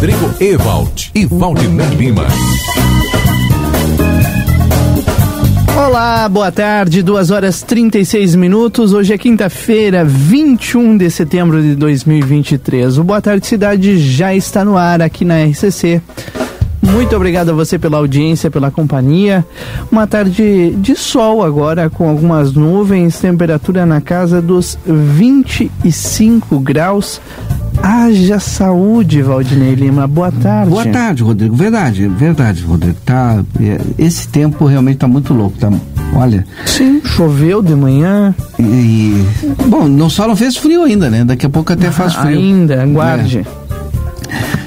Rodrigo Ewald e Valdinei Lima. Olá, boa tarde, 2 horas 36 minutos. Hoje é quinta-feira, 21 de setembro de 2023. O Boa Tarde Cidade já está no ar aqui na RCC. Muito obrigado a você pela audiência, pela companhia. Uma tarde de sol agora, com algumas nuvens, temperatura na casa dos 25 graus. Haja saúde, Valdinei Lima. Boa tarde. Boa tarde, Rodrigo. Verdade, verdade, Rodrigo. Tá, é, esse tempo realmente tá muito louco. Tá, olha. Sim, choveu de manhã. E, e, bom, não só não fez frio ainda, né? Daqui a pouco até faz frio. Ainda, aguarde. É.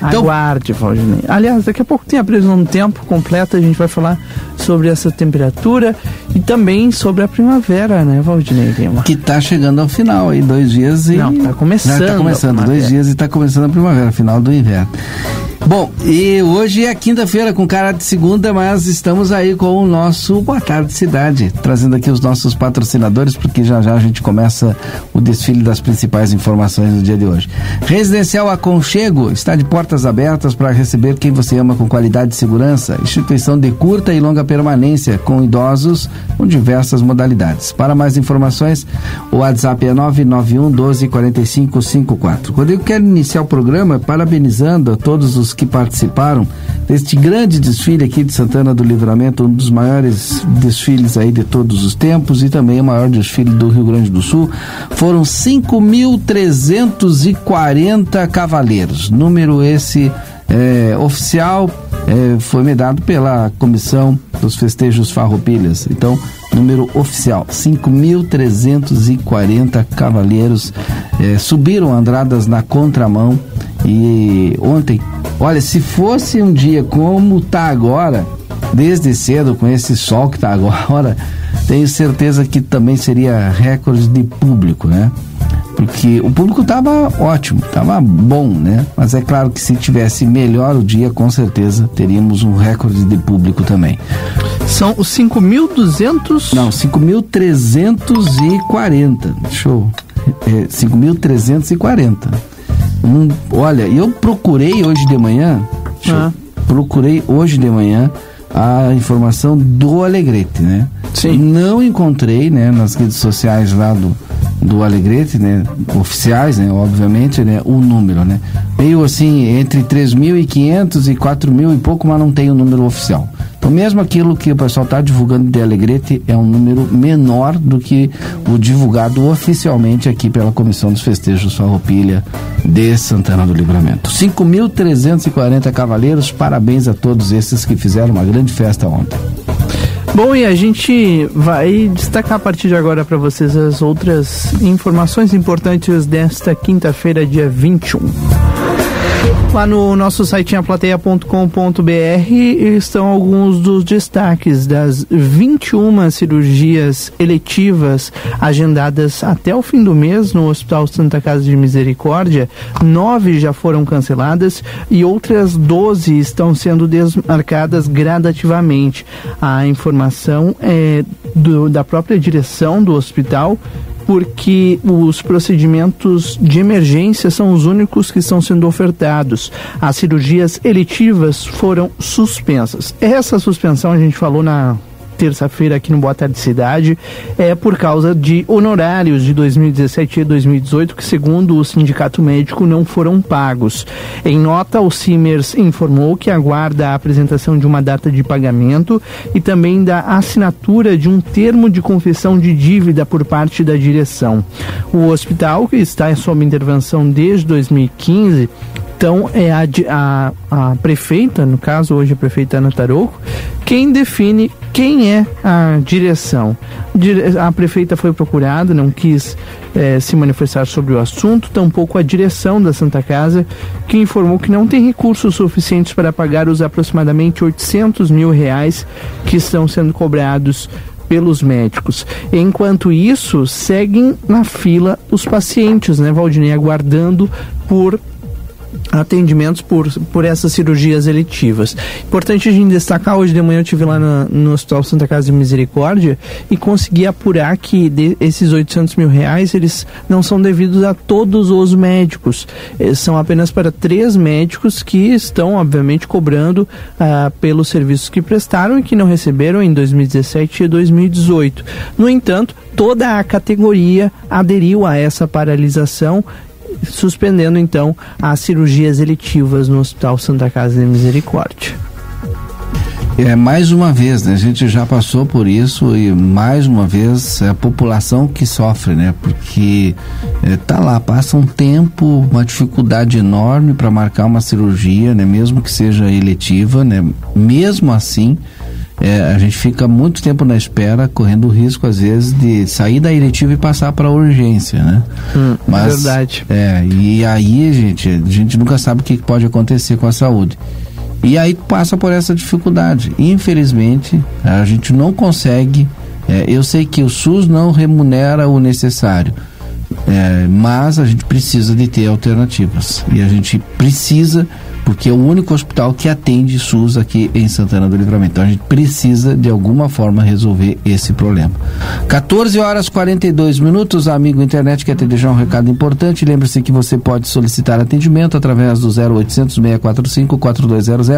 Então, Aguarde, Valdinei. Aliás, daqui a pouco tem a previsão do tempo completa, a gente vai falar sobre essa temperatura e também sobre a primavera, né, Valdinei Lima? Que está chegando ao final aí, dois dias e... Não, está começando. Está começando, dois dias e está começando a primavera, final do inverno. Bom, e hoje é quinta-feira com cara de segunda, mas estamos aí com o nosso Boa Tarde Cidade, trazendo aqui os nossos patrocinadores, porque já já a gente começa o desfile das principais informações do dia de hoje. Residencial Aconchego está de portas abertas para receber quem você ama com qualidade e segurança. Instituição de curta e longa permanência com idosos com diversas modalidades. Para mais informações, o WhatsApp é 991 12 45 54. Rodrigo quer iniciar o programa parabenizando a todos os que participaram deste grande desfile aqui de Santana do Livramento, um dos maiores desfiles aí de todos os tempos e também o maior desfile do Rio Grande do Sul. Foram 5.340 cavaleiros, número esse é, oficial é, foi me dado pela comissão dos festejos Farroupilhas. Então, número oficial, 5.340 cavaleiros é, subiram andradas na contramão e ontem Olha, se fosse um dia como tá agora, desde cedo, com esse sol que tá agora, tenho certeza que também seria recorde de público, né? Porque o público estava ótimo, estava bom, né? Mas é claro que se tivesse melhor o dia, com certeza teríamos um recorde de público também. São os 5.200? Não, 5.340. Show. É, 5.340. Um, olha, eu procurei hoje de manhã, ah. procurei hoje de manhã a informação do Alegrete, né? Sim. Não encontrei, né, nas redes sociais lá do, do Alegrete, né, oficiais, né, obviamente, né, o número, né? Meio assim, entre 3.500 e 4.000 e pouco, mas não tem o número oficial. Então, mesmo aquilo que o pessoal está divulgando de Alegrete é um número menor do que o divulgado oficialmente aqui pela Comissão dos Festejos Farroupilha de Santana do Livramento. 5.340 cavaleiros, parabéns a todos esses que fizeram uma grande festa ontem. Bom, e a gente vai destacar a partir de agora para vocês as outras informações importantes desta quinta-feira, dia 21. Lá no nosso site aplateia.com.br estão alguns dos destaques das 21 cirurgias eletivas agendadas até o fim do mês no Hospital Santa Casa de Misericórdia. Nove já foram canceladas e outras 12 estão sendo desmarcadas gradativamente. A informação é do, da própria direção do hospital porque os procedimentos de emergência são os únicos que estão sendo ofertados. As cirurgias eletivas foram suspensas. Essa suspensão a gente falou na terça-feira aqui no Boa Tarde Cidade é por causa de honorários de 2017 e 2018 que, segundo o Sindicato Médico, não foram pagos. Em nota, o Simers informou que aguarda a apresentação de uma data de pagamento e também da assinatura de um termo de confissão de dívida por parte da direção. O hospital, que está sob intervenção desde 2015, então é a, a, a, prefeita, no caso hoje a prefeita Ana Tarouco, quem define quem é a direção. A prefeita foi procurada, não quis é, se manifestar sobre o assunto, tampouco a direção da Santa Casa, que informou que não tem recursos suficientes para pagar os aproximadamente 800 mil reais que estão sendo cobrados pelos médicos. Enquanto isso, seguem na fila os pacientes, né, Valdinei, aguardando por atendimentos por, por essas cirurgias eletivas. Importante a gente destacar, hoje de manhã eu estive lá no, Hospital Santa Casa de Misericórdia e consegui apurar que de, esses 800 mil reais, eles não são devidos a todos os médicos, eles são apenas para três médicos que estão, obviamente, cobrando ah, pelos serviços que prestaram e que não receberam em 2017 e 2018. No entanto, toda a categoria aderiu a essa paralisação suspendendo então as cirurgias eletivas no Hospital Santa Casa de Misericórdia. É, mais uma vez, né? A gente já passou por isso e mais uma vez é a população que sofre, né? Porque é, tá lá, passa um tempo, uma dificuldade enorme para marcar uma cirurgia, né? Mesmo que seja eletiva, né? Mesmo assim, é, a gente fica muito tempo na espera, correndo o risco, às vezes, de sair da eletiva e passar para a urgência, né? Hum, Mas, verdade. É, e aí, gente, a gente nunca sabe o que pode acontecer com a saúde. E aí passa por essa dificuldade. Infelizmente, a gente não consegue. É, eu sei que o SUS não remunera o necessário, é, mas a gente precisa de ter alternativas. E a gente precisa porque é o único hospital que atende SUS aqui em Santana do Livramento. Então a gente precisa de alguma forma resolver esse problema. 14 horas 42 minutos, amigo internet quer te deixar um recado importante. Lembre-se que você pode solicitar atendimento através do 0800 645 4200.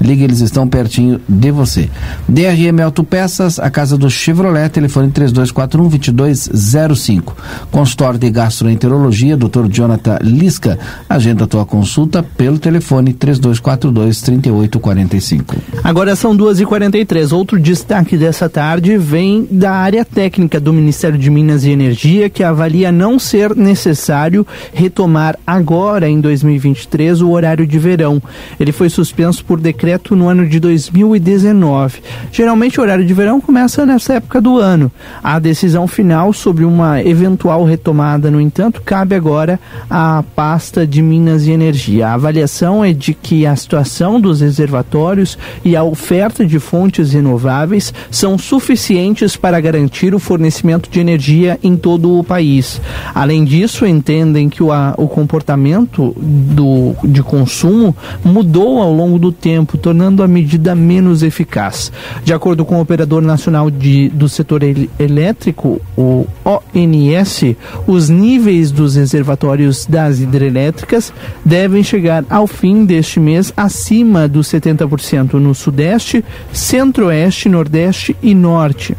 Ligue, eles estão pertinho de você. DRM Autopeças, a casa do Chevrolet, telefone 3241 2205. Consultório de Gastroenterologia, Dr. Jonathan Lisca. Agenda a tua consulta pelo telefone telefone 3242 3845. Agora são 2h43. Outro destaque dessa tarde vem da área técnica do Ministério de Minas e Energia, que avalia não ser necessário retomar agora, em 2023, o horário de verão. Ele foi suspenso por decreto no ano de 2019. Geralmente, o horário de verão começa nessa época do ano. A decisão final sobre uma eventual retomada, no entanto, cabe agora à pasta de Minas e Energia. A avaliação é de que a situação dos reservatórios e a oferta de fontes renováveis são suficientes para garantir o fornecimento de energia em todo o país. Além disso, entendem que o, a, o comportamento do, de consumo mudou ao longo do tempo, tornando a medida menos eficaz. De acordo com o Operador Nacional de, do Setor Elétrico, o ONS, os níveis dos reservatórios das hidrelétricas devem chegar ao fim deste mês acima dos 70% no Sudeste, Centro-Oeste, Nordeste e Norte.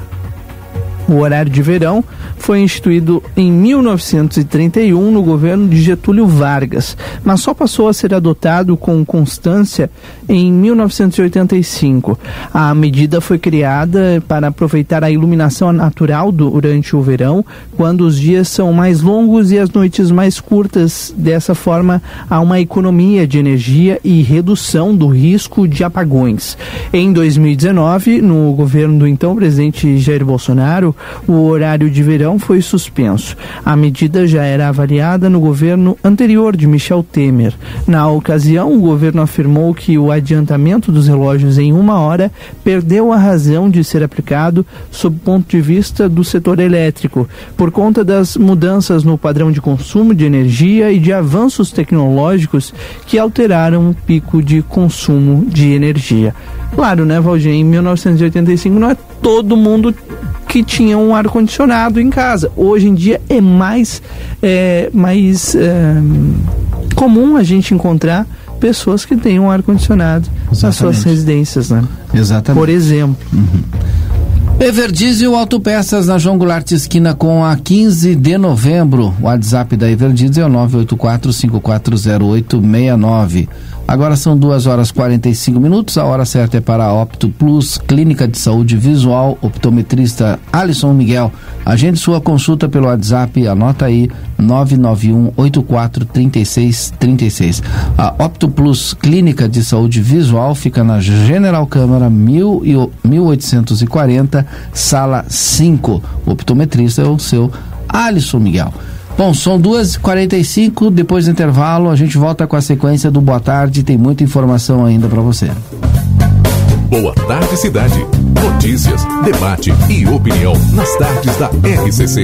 O horário de verão foi instituído em 1931 no governo de Getúlio Vargas, mas só passou a ser adotado com constância em 1985. A medida foi criada para aproveitar a iluminação natural durante o verão, quando os dias são mais longos e as noites mais curtas. Dessa forma, há uma economia de energia e redução do risco de apagões. Em 2019, no governo do então presidente Jair Bolsonaro, o horário de verão foi suspenso. A medida já era avaliada no governo anterior de Michel Temer. Na ocasião, o governo afirmou que o adiantamento dos relógios em uma hora perdeu a razão de ser aplicado sob o ponto de vista do setor elétrico, por conta das mudanças no padrão de consumo de energia e de avanços tecnológicos que alteraram o pico de consumo de energia. Claro, né, Valdir? Em 1985 não é todo mundo que tinha um ar condicionado em casa. Hoje em dia é mais é, mais é, comum a gente encontrar pessoas que têm um ar condicionado nas suas residências, né? Exatamente. Por exemplo. Uhum. Everdiesel Autopeças na João Goulart esquina com a 15 de novembro. O WhatsApp da Everdiesel é o 984 540869. Agora são 2 horas 45 minutos. A hora certa é para a Opto Plus, Clínica de Saúde Visual, optometrista Alisson Miguel. Agende sua consulta pelo WhatsApp, anota aí 991 84 36 36. A Opto Plus Clínica de Saúde Visual fica na General Câmara 1840, sala 5. O optometrista é o seu Alisson Miguel. Bom, são 2h45, depois do intervalo a gente volta com a sequência do Boa Tarde, tem muita informação ainda para você. Boa Tarde Cidade. Notícias, debate e opinião nas tardes da RCC.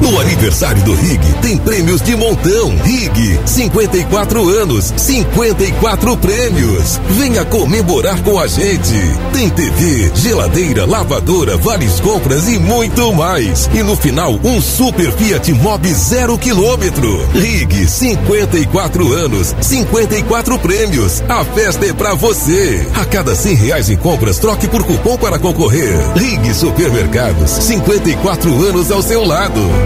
No aniversário do Rig tem prêmios de montão. Rig, 54 anos, 54 prêmios. Venha comemorar com a gente. Tem TV, geladeira, lavadora, várias compras e muito mais. E no final, um super Fiat Mobi zero quilômetro. Rig, 54 anos, 54 prêmios. A festa é pra você. A cada 100 reais em compras, troque por cupom para concorrer. Rig Supermercados, 54 anos ao seu lado.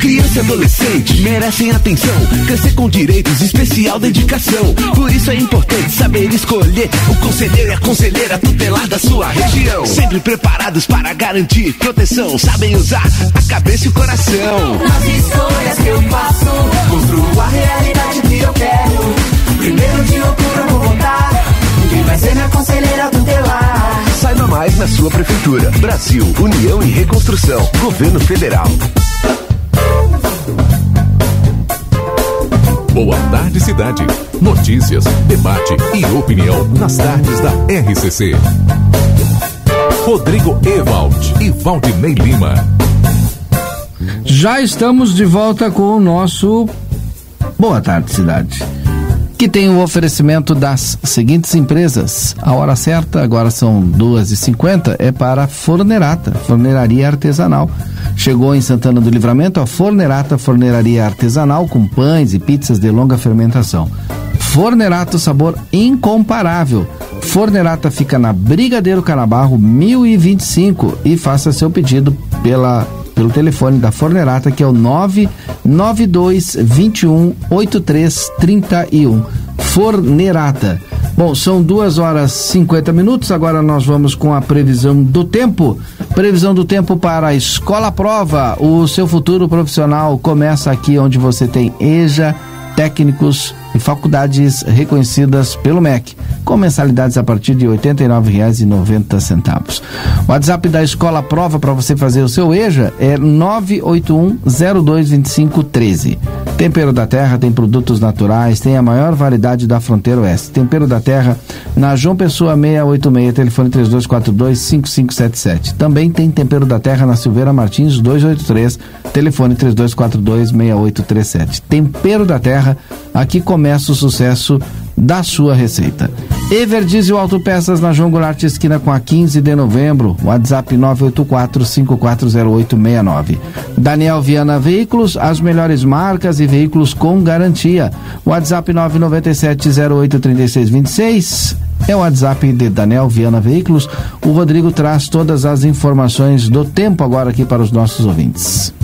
Criança e adolescente merecem atenção, crescer com direitos, especial dedicação. Por isso é importante saber escolher o conselheiro e a conselheira tutelar da sua região. Sempre preparados para garantir proteção, sabem usar a cabeça e o coração. Nas escolhas que eu faço, construo a realidade que eu quero. Primeiro de outubro eu vou votar. Quem vai ser minha conselheira tutelar? Saiba mais na sua prefeitura. Brasil, União e Reconstrução. Governo Federal. Boa Tarde Cidade. Notícias, debate e opinião nas tardes da RCC. Rodrigo Ewald e Valdinei Lima. Já estamos de volta com o nosso Boa Tarde Cidade que tem o oferecimento das seguintes empresas. A hora certa, agora são 2h50, é para a Fornerata, Forneraria Artesanal. Chegou em Santana do Livramento a Fornerata Forneraria Artesanal com pães e pizzas de longa fermentação. Fornerata, sabor incomparável. Fornerata fica na Brigadeiro Canabarro 1025 e faça seu pedido pela pelo telefone da Fornerata, que é o 992 21 83 31. Fornerata. Bom, são duas horas 50 minutos. Agora nós vamos com a previsão do tempo. Previsão do tempo para a Escola Prova. O seu futuro profissional começa aqui onde você tem EJA, técnicos e faculdades reconhecidas pelo MEC. Com mensalidades a partir de R$ 89,90. O WhatsApp da Escola Prova para você fazer o seu EJA é 981-022513. Tempero da Terra tem produtos naturais, tem a maior variedade da fronteira oeste. Tempero da Terra na João Pessoa 686, telefone 3242-5577. Também tem Tempero da Terra na Silveira Martins 283, telefone 3242-6837. Tempero da Terra, aqui começa o sucesso da sua receita. Everdiesel Autopeças na João Goulart esquina com a 15 de novembro, WhatsApp 984-540869. Daniel Viana Veículos, as melhores marcas e veículos com garantia. WhatsApp 997-083626 é o WhatsApp de Daniel Viana Veículos. O Rodrigo traz todas as informações do tempo agora aqui para os nossos ouvintes.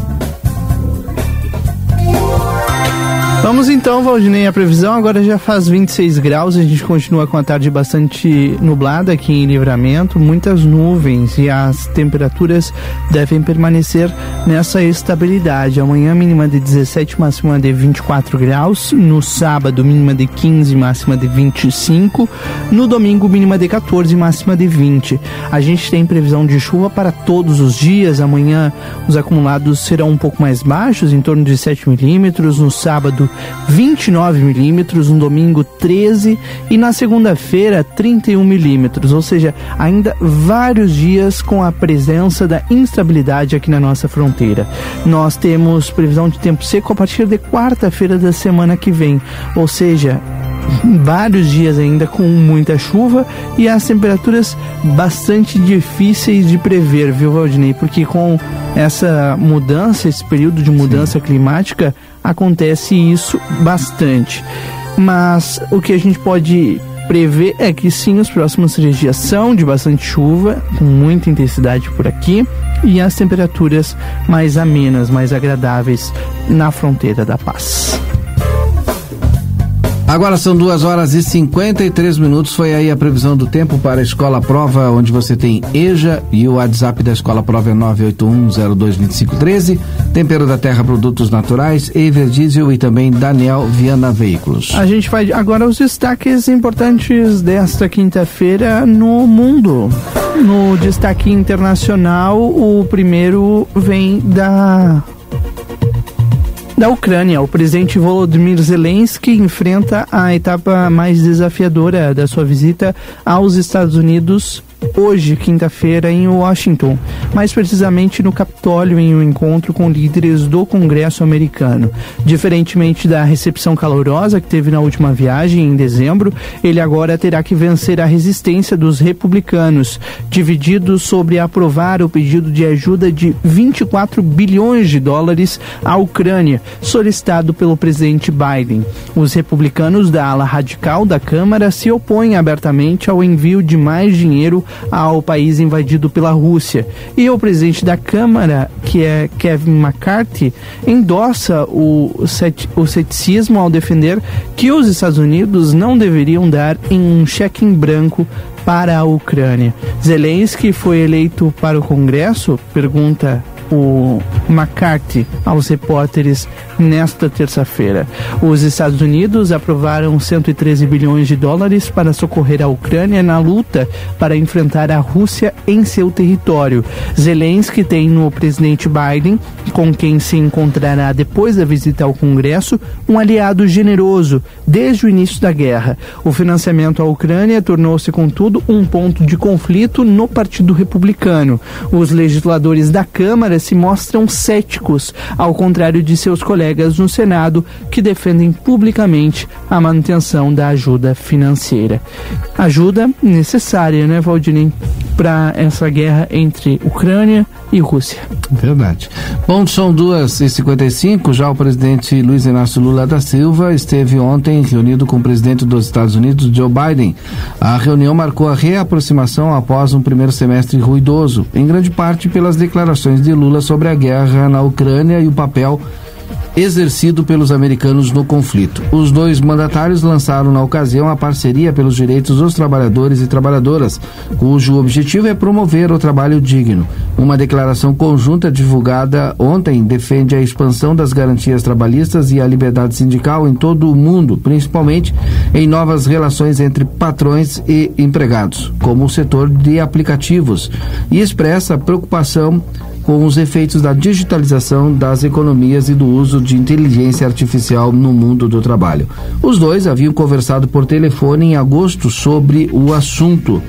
Vamos então, Valdinei, a previsão. Agora já faz 26 graus, a gente continua com a tarde bastante nublada aqui em Livramento, muitas nuvens e as temperaturas devem permanecer nessa estabilidade. Amanhã mínima de 17, máxima de 24 graus, no sábado mínima de 15, máxima de 25, no domingo mínima de 14, máxima de 20. A gente tem previsão de chuva para todos os dias, amanhã os acumulados serão um pouco mais baixos, em torno de 7 milímetros, no sábado 29 milímetros, no domingo 13 e na segunda-feira 31 milímetros, ou seja, ainda vários dias com a presença da instabilidade aqui na nossa fronteira. Nós temos previsão de tempo seco a partir de quarta-feira da semana que vem, ou seja, vários dias ainda com muita chuva e as temperaturas bastante difíceis de prever, viu, Valdinei? Porque com essa mudança, esse período de mudança Sim. climática, acontece isso bastante. Mas o que a gente pode prever é que sim, os próximos três dias são de bastante chuva, com muita intensidade por aqui, e as temperaturas mais amenas, mais agradáveis na fronteira da paz. Agora são duas horas e 53 minutos. Foi aí a previsão do tempo para a Escola Prova, onde você tem EJA e o WhatsApp da Escola Prova é 981022513. Tempero da Terra Produtos Naturais, Ever Diesel e também Daniel Viana Veículos. A gente vai agora os destaques importantes desta quinta-feira no mundo. No destaque internacional, o primeiro vem da da Ucrânia, o presidente Volodymyr Zelensky enfrenta a etapa mais desafiadora da sua visita aos Estados Unidos hoje, quinta-feira, em Washington, mais precisamente no Capitólio, em um encontro com líderes do Congresso americano. Diferentemente da recepção calorosa que teve na última viagem, em dezembro, ele agora terá que vencer a resistência dos republicanos, divididos sobre aprovar o pedido de ajuda de 24 bilhões de dólares à Ucrânia, solicitado pelo presidente Biden. Os republicanos da ala radical da Câmara se opõem abertamente ao envio de mais dinheiro ao país invadido pela Rússia. E o presidente da Câmara, que é Kevin McCarthy, endossa o, o ceticismo ao defender que os Estados Unidos não deveriam dar em um cheque em branco para a Ucrânia. Zelensky foi eleito para o Congresso? Pergunta o McCarthy aos repórteres nesta terça-feira. Os Estados Unidos aprovaram 113 bilhões de dólares para socorrer a Ucrânia na luta para enfrentar a Rússia em seu território. Zelensky tem no presidente Biden, com quem se encontrará depois da visita ao Congresso, um aliado generoso desde o início da guerra. O financiamento à Ucrânia tornou-se, contudo, um ponto de conflito no Partido Republicano. Os legisladores da Câmara se mostram céticos, ao contrário de seus colegas no Senado, que defendem publicamente a manutenção da ajuda financeira. Ajuda necessária, né, Valdinei, para essa guerra entre Ucrânia e Rússia. Verdade. Bom, são duas e cinquenta e cinco. Já o presidente Luiz Inácio Lula da Silva esteve ontem reunido com o presidente dos Estados Unidos, Joe Biden. A reunião marcou a reaproximação após um primeiro semestre ruidoso, em grande parte pelas declarações de Lula sobre a guerra na Ucrânia e o papel exercido pelos americanos no conflito. Os dois mandatários lançaram na ocasião a parceria pelos direitos dos trabalhadores e trabalhadoras, cujo objetivo é promover o trabalho digno. Uma declaração conjunta divulgada ontem defende a expansão das garantias trabalhistas e a liberdade sindical em todo o mundo, principalmente em novas relações entre patrões e empregados, como o setor de aplicativos, e expressa preocupação com os efeitos da digitalização das economias e do uso de inteligência artificial no mundo do trabalho. Os dois haviam conversado por telefone em agosto sobre o assunto.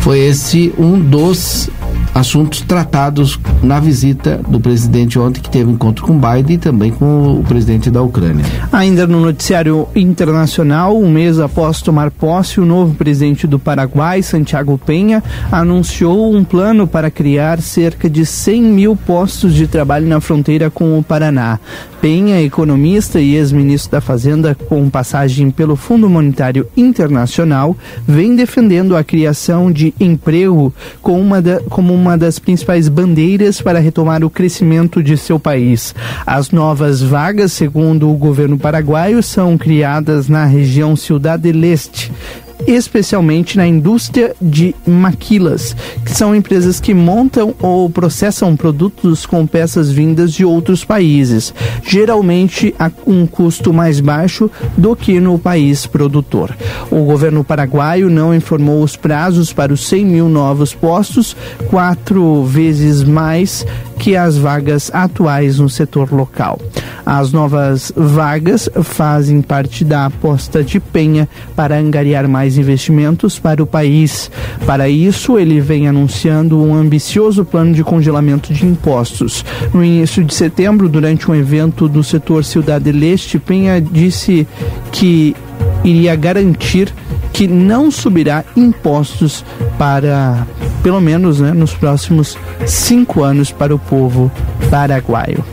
Foi esse um dos assuntos tratados na visita do presidente ontem, que teve encontro com Biden e também com o presidente da Ucrânia. Ainda no noticiário internacional, um mês após tomar posse, o novo presidente do Paraguai, Santiago Penha, anunciou um plano para criar cerca de 100 mil postos de trabalho na fronteira com o Paraná. Penha, economista e ex-ministro da Fazenda com passagem pelo Fundo Monetário Internacional, vem defendendo a criação de emprego como uma, da, como uma das principais bandeiras para retomar o crescimento de seu país. As novas vagas, segundo o governo paraguaio, são criadas na região Cidade Leste, especialmente na indústria de maquilas, que são empresas que montam ou processam produtos com peças vindas de outros países, geralmente a um custo mais baixo do que no país produtor. O governo paraguaio não informou os prazos para os 100 mil novos postos, quatro vezes mais que as vagas atuais no setor local. As novas vagas fazem parte da aposta de Penha para angariar mais investimentos para o país. Para isso, ele vem anunciando um ambicioso plano de congelamento de impostos. No início de setembro, durante um evento do setor Cidade Leste, Penha disse que iria garantir que não subirá impostos para, pelo menos né, nos próximos cinco anos, para o povo paraguaio.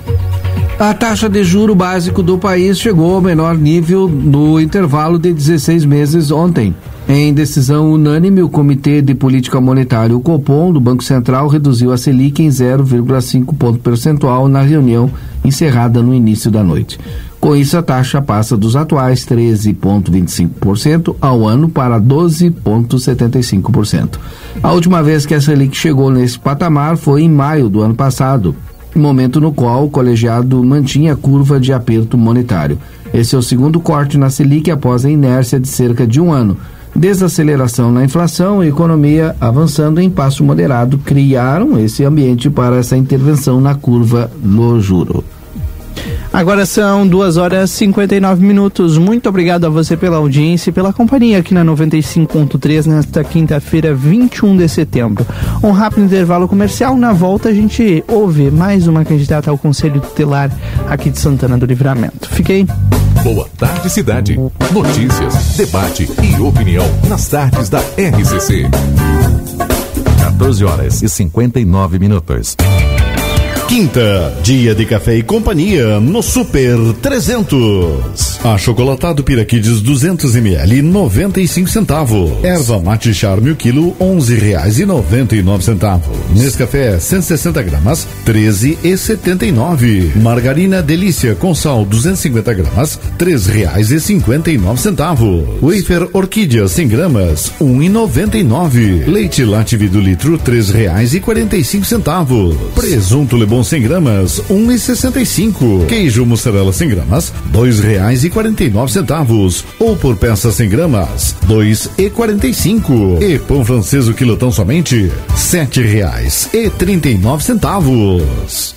A taxa de juro básico do país chegou ao menor nível no intervalo de 16 meses ontem. Em decisão unânime, o Comitê de Política Monetária, o Copom, do Banco Central, reduziu a Selic em 0,5 ponto percentual na reunião encerrada no início da noite. Com isso, a taxa passa dos atuais 13,25% ao ano para 12,75%. A última vez que a Selic chegou nesse patamar foi em maio do ano passado, momento no qual o colegiado mantinha a curva de aperto monetário. Esse é o segundo corte na Selic após a inércia de cerca de um ano. Desaceleração na inflação e economia avançando em passo moderado criaram esse ambiente para essa intervenção na curva do juro. Agora são 2 horas e 59 minutos. Muito obrigado a você pela audiência e pela companhia aqui na 95.3 nesta quinta-feira, 21 de setembro. Um rápido intervalo comercial. Na volta a gente ouve mais uma candidata ao Conselho Tutelar aqui de Santana do Livramento. Fiquei. Boa tarde, cidade. Notícias, debate e opinião nas tardes da RCC. 14 horas e 59 minutos. Quinta, dia de café e companhia no Super 300. Achocolatado Piraquides 200 ml 95 centavos. Erva mate charme o quilo 11 reais e 99 centavos. Nescafé 160 gramas 13 e 79. Margarina Delícia com sal 250 gramas 3 reais e 59 centavos. Wafer Orquídea 100 gramas 1 e 99. Leite Lativi do litro 3 reais e 45 centavos. Presunto Lebon 100 gramas, um e sessenta e cinco. Queijo mussarela 100 gramas, dois reais e quarenta e nove centavos. Ou por peça 100 gramas, dois e quarenta e. E pão francês o quilotão somente, sete reais e trinta e nove centavos.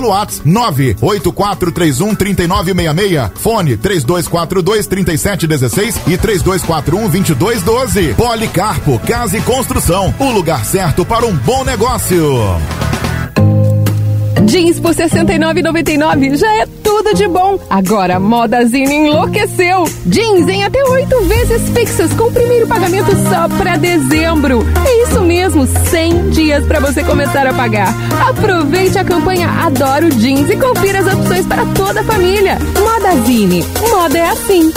WhatsApp 98431 3966. Fone 3242 3716 e 3241 2212. Policarpo Casa e Construção. O lugar certo para um bom negócio. Jeans por R$ 69,99 já é tudo de bom. Agora a Modazine enlouqueceu. Jeans em até oito vezes fixas com o primeiro pagamento só para dezembro. É isso mesmo, 100 dias para você começar a pagar. Aproveite a campanha Adoro Jeans e confira as opções para toda a família. Modazine, moda é assim.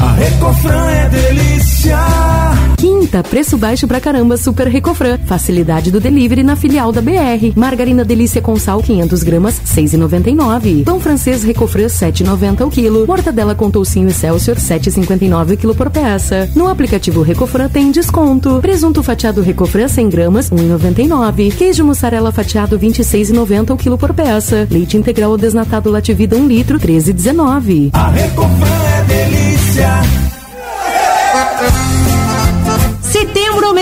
A Recofran é delícia. Quinta, preço baixo pra caramba, Super Recofran. Facilidade do delivery na filial da BR. Margarina Delícia com sal, 500 gramas, 6,99. Pão francês Recofran, 7,90 o quilo. Mortadela com toucinho Excelsior, 7,59 o quilo por peça. No aplicativo Recofran tem desconto. Presunto fatiado Recofran, 100 gramas, 1,99. Queijo mussarela fatiado, 26,90 o quilo por peça. Leite integral ou desnatado Lativida, 1 litro, 13,19. A Recofran é delícia.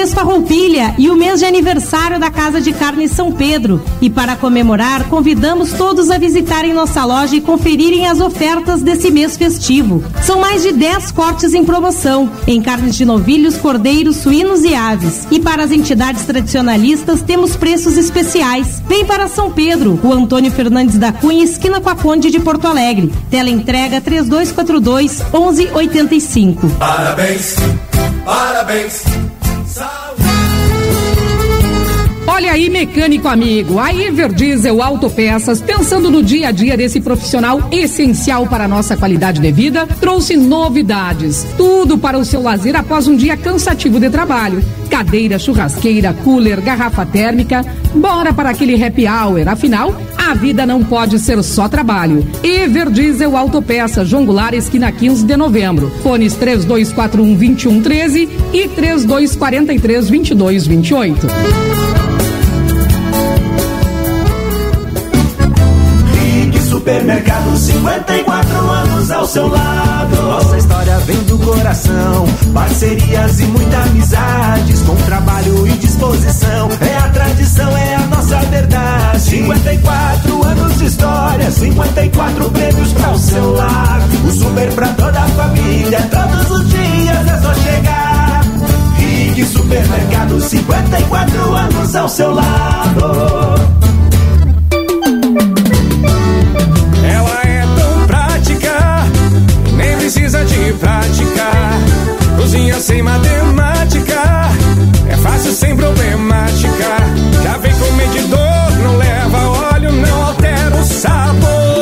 Mês Farroupilha e o mês de aniversário da Casa de Carne São Pedro. E para comemorar, convidamos todos a visitarem nossa loja e conferirem as ofertas desse mês festivo. São mais de 10 cortes em promoção, em carnes de novilhos, cordeiros, suínos e aves. E para as entidades tradicionalistas, temos preços especiais. Vem para São Pedro, o Antônio Fernandes da Cunha, esquina com a Conde de Porto Alegre. Tela entrega 3242 1185. Parabéns, parabéns. Olha aí, mecânico amigo, a Everdiesel Autopeças, pensando no dia a dia desse profissional essencial para a nossa qualidade de vida, trouxe novidades. Tudo para o seu lazer após um dia cansativo de trabalho. Cadeira, churrasqueira, cooler, garrafa térmica. Bora para aquele happy hour, afinal, a vida não pode ser só trabalho. Everdiesel Autopeças, João Goulart, esquina 15 de novembro. Fones 3241 2113 e 3243 2228. Rig Supermercado, 54 anos ao seu lado. Nossa história vem do coração. Parcerias e muita amizades. Com trabalho e disposição. É a tradição, é a nossa verdade. 54 anos de história. 54 prêmios para o seu lar. O super pra toda a família. Todos os dias é só chegar. Rig Supermercado, 54 anos ao seu lado. Precisa de prática. Cozinha sem matemática, é fácil sem problemática. Já vem com medidor, não leva óleo, não altera o sabor.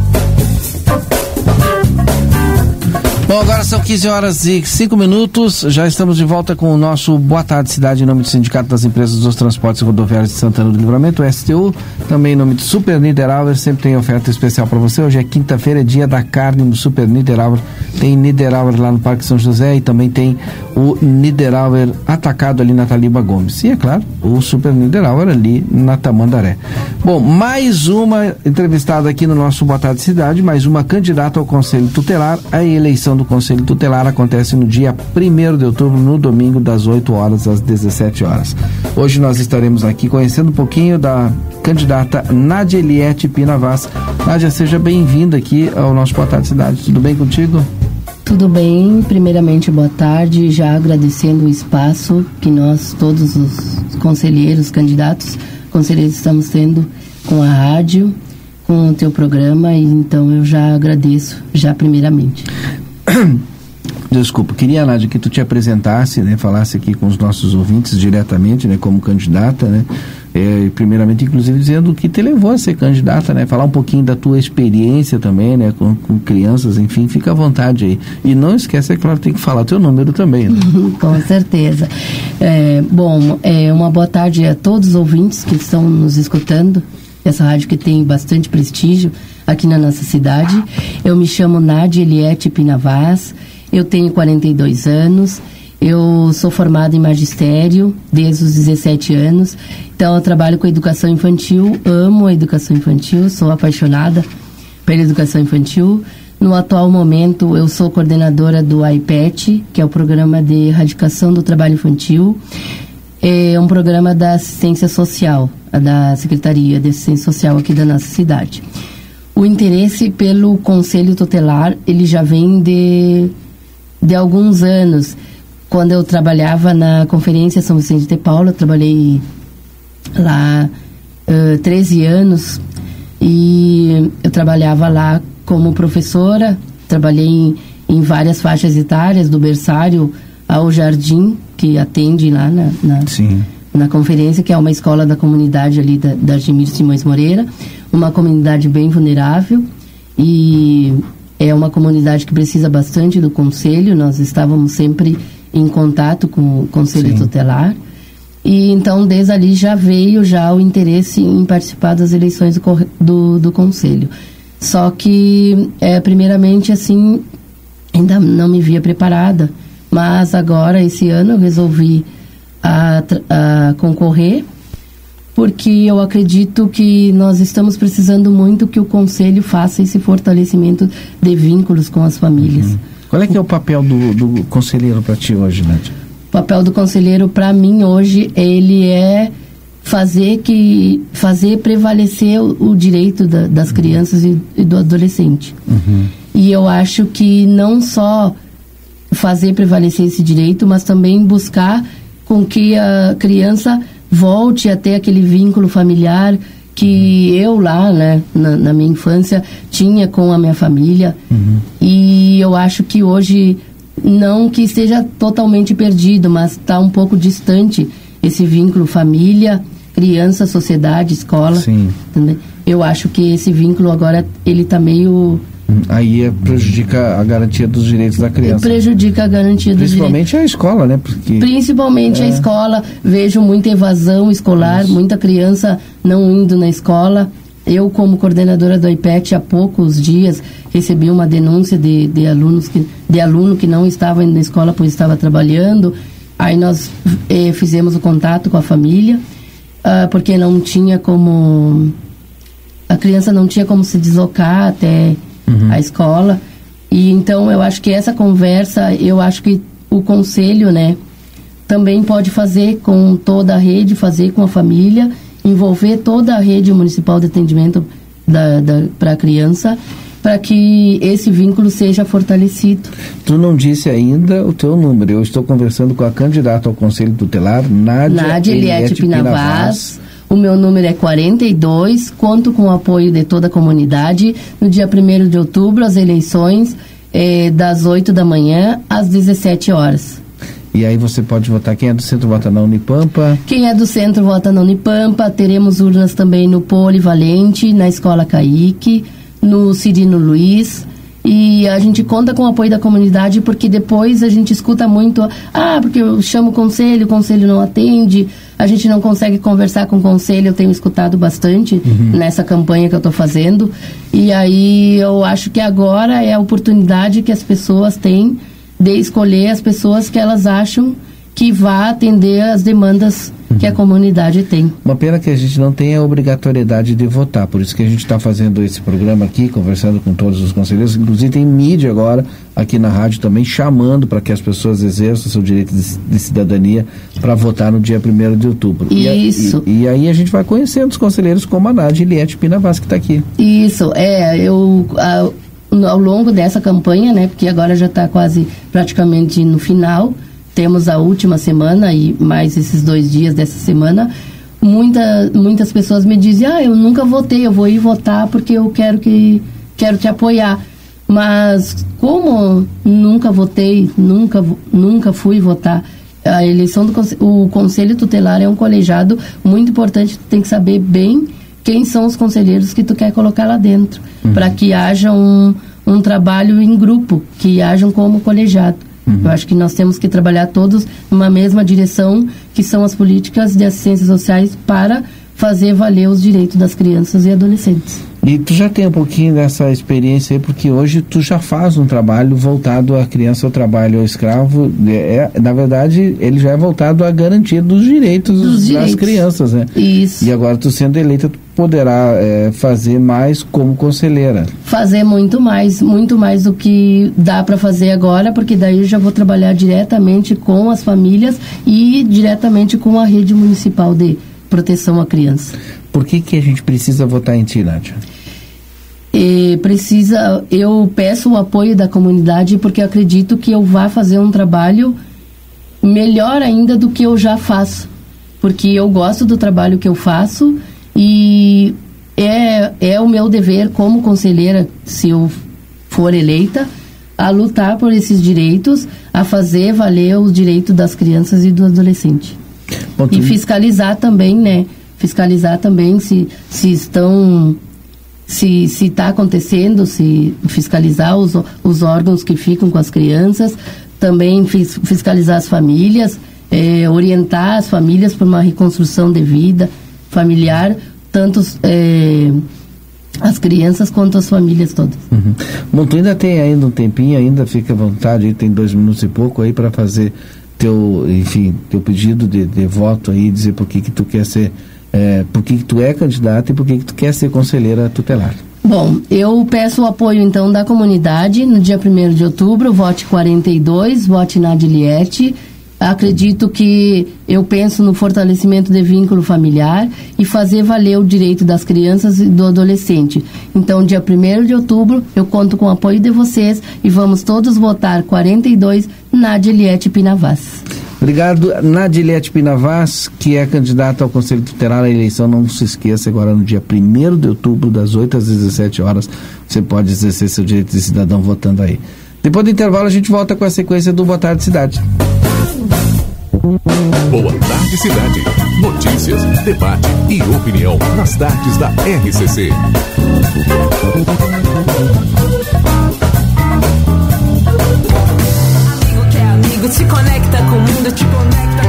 Bom, agora são 15 horas e 5 minutos. Já estamos de volta com o nosso Boa Tarde Cidade, em nome do Sindicato das Empresas dos Transportes Rodoviários de Santana do Livramento, STU. Também em nome do Super Niederauer, sempre tem oferta especial para você. Hoje é quinta-feira, é dia da carne no Super Niederauer. Tem Niederauer lá no Parque São José e também tem o Niederauer atacado ali na Taliba Gomes. E é claro, o Super Niederauer ali na Tamandaré. Bom, mais uma entrevistada aqui no nosso Boa Tarde Cidade, mais uma candidata ao Conselho Tutelar. A eleição do Conselho Tutelar acontece no dia 1 de outubro, no domingo, das 8 horas às 17 horas. Hoje nós estaremos aqui conhecendo um pouquinho da candidata Nádia Eliette Pinavas. Nádia, seja bem-vinda aqui ao nosso Boa Tarde Cidade. Tudo bem contigo? Tudo bem, primeiramente boa tarde, já agradecendo o espaço que nós, todos os conselheiros, candidatos, conselheiros estamos tendo com a rádio, com o teu programa, então eu já agradeço, já primeiramente. Desculpa, queria, Nádia, que tu te apresentasse, né, falasse aqui com os nossos ouvintes diretamente, né, como candidata, né, É, primeiramente, inclusive, dizendo o que te levou a ser candidata, né? Falar um pouquinho da tua experiência também, né? Com, com crianças, enfim, fica à vontade aí. E não esquece, é claro, tem que falar teu número também, né? Com certeza. É, bom, é, uma boa tarde a todos os ouvintes que estão nos escutando. Essa rádio que tem bastante prestígio aqui na nossa cidade. Eu me chamo Nádia Eliette Pinavaz, eu tenho 42 anos, eu sou formada em magistério desde os 17 anos, então eu trabalho com educação infantil, amo a educação infantil, sou apaixonada pela educação infantil. No atual momento, eu sou coordenadora do IPET, que é o Programa de Erradicação do Trabalho Infantil. É um programa da assistência social, da Secretaria de Assistência Social aqui da nossa cidade. O interesse pelo Conselho Tutelar, ele já vem de, de alguns anos. Quando eu trabalhava na Conferência São Vicente de Paula, eu trabalhei lá uh, 13 anos. E eu trabalhava lá como professora, trabalhei em, em várias faixas etárias, do berçário ao jardim, que atende lá na, na, na conferência, que é uma escola da comunidade ali da, da Argemir Simões Moreira, uma comunidade bem vulnerável. E é uma comunidade que precisa bastante do conselho, nós estávamos sempre em contato com o conselho Sim. tutelar. E então, desde ali já veio já o interesse em participar das eleições do, do, do conselho. Só que, é, primeiramente, assim, ainda não me via preparada. Mas agora, esse ano, eu resolvi a, a concorrer, porque eu acredito que nós estamos precisando muito que o conselho faça esse fortalecimento de vínculos com as famílias. Qual é que é o papel do, do conselheiro para ti hoje, Nádia? O papel do conselheiro para mim hoje ele é fazer que fazer prevalecer o, o direito da- das crianças e, e do adolescente. E eu acho que não só fazer prevalecer esse direito, mas também buscar com que a criança volte a ter aquele vínculo familiar que eu lá, né, na, na minha infância, tinha com a minha família. E eu acho que hoje, não que esteja totalmente perdido, mas está um pouco distante esse vínculo família, criança, sociedade, escola. Sim. Eu acho que esse vínculo agora, ele está meio... Aí é, prejudica a garantia dos direitos da criança. Prejudica a garantia dos direitos. Principalmente a escola, né? Porque Principalmente a É. escola, vejo muita evasão escolar, muita criança não indo na escola. Eu, como coordenadora do IPET, há poucos dias recebi uma denúncia de, de alunos que, de aluno que não estava indo na escola pois estava trabalhando. Aí nós eh, fizemos o contato com a família, ah, porque não tinha como a criança não tinha como se deslocar até a escola. E então eu acho que essa conversa, eu acho que o conselho, né, também pode fazer com toda a rede, fazer com a família, envolver toda a rede municipal de atendimento da, da, para a criança, para que esse vínculo seja fortalecido. tu não disse ainda o teu número. Eu estou conversando com a candidata ao Conselho Tutelar, Nádia, Nádia Eliette Pinavaz. O meu número é 42. Conto com o apoio de toda a comunidade. No dia 1 de outubro, as eleições, eh, das 8 da manhã às 17 horas. E aí você pode votar. Quem é do centro vota na Unipampa. Quem é do centro vota na Unipampa. Teremos urnas também no Polivalente, na Escola Caíque, no Cirino Luiz. E a gente conta com o apoio da comunidade porque depois a gente escuta muito, ah, porque eu chamo o conselho, o conselho não atende, a gente não consegue conversar com o conselho, eu tenho escutado bastante Uhum. nessa campanha que eu estou fazendo. E aí eu acho que agora é a oportunidade que as pessoas têm de escolher as pessoas que elas acham que vá atender as demandas que a comunidade tem. Uma pena que a gente não tenha a obrigatoriedade de votar, por isso que a gente está fazendo esse programa aqui, conversando com todos os conselheiros. Inclusive tem mídia agora aqui na rádio também chamando para que as pessoas exerçam seu direito de, de cidadania para votar no dia 1 de outubro. E Isso. E, e aí a gente vai conhecendo os conselheiros como a Nádia Eliette Pinavaz, que está aqui. Isso, é, eu a- ao longo dessa campanha, né, porque agora já está quase praticamente no final, temos a última semana e mais esses dois dias dessa semana, muita, muitas pessoas me dizem, ah, eu nunca votei, eu vou ir votar porque eu quero que quero te apoiar. Mas como nunca votei, nunca, nunca fui votar, a eleição do o conselho tutelar é um colegiado muito importante, tu tem que saber bem quem são os conselheiros que tu quer colocar lá dentro, para que haja um, um trabalho em grupo, que hajam como colegiado. Eu acho que nós temos que trabalhar todos numa mesma direção, que são as políticas de assistência sociais para fazer valer os direitos das crianças e adolescentes. E tu já tem um pouquinho dessa experiência aí, porque hoje tu já faz um trabalho voltado à criança, ao trabalho ao escravo. É, na verdade, ele já é voltado à garantia dos direitos Dos das direitos. crianças, né? Isso. E agora tu sendo eleita, tu poderá é, fazer mais como conselheira. fazer muito mais, muito mais do que dá para fazer agora, porque daí eu já vou trabalhar diretamente com as famílias e diretamente com a rede municipal de proteção à criança. Por que, que a gente precisa votar em ti, Nádia? E precisa, eu peço o apoio da comunidade porque acredito que eu vá fazer um trabalho melhor ainda do que eu já faço, porque eu gosto do trabalho que eu faço e é, é o meu dever como conselheira, se eu for eleita, a lutar por esses direitos, a fazer valer os direitos das crianças e do adolescente. E fiscalizar também, né? Fiscalizar também se, se estão se se está acontecendo, se fiscalizar os, os órgãos que ficam com as crianças, também fis, fiscalizar as famílias, eh, orientar as famílias para uma reconstrução de vida familiar, tanto eh, as crianças quanto as famílias todas. Uhum. Bom, tu ainda tem ainda um tempinho, ainda fica à vontade, tem dois minutos e pouco aí para fazer teu, enfim, teu pedido de, de voto aí, dizer por que que tu quer ser, é, por que que tu é candidato e por que que tu quer ser conselheira tutelar. Bom, eu peço o apoio então da comunidade no dia 1 de outubro, vote 42, vote na Adiliette. Acredito que eu penso no fortalecimento de vínculo familiar e fazer valer o direito das crianças e do adolescente. Então, dia 1 de outubro, eu conto com o apoio de vocês e vamos todos votar 42 na Adiliette Pinavas. Obrigado, Nadilete Pinavas, que é candidata ao Conselho Tutelar. A eleição, não se esqueça, agora no dia 1 de outubro, das 8 às 17 horas, você pode exercer seu direito de cidadão votando aí. Depois do intervalo, a gente volta com a sequência do Boa Tarde Cidade. Boa tarde, cidade. Notícias, debate e opinião nas tardes da RCC. que é amigo, te conecta com o mundo, te conecta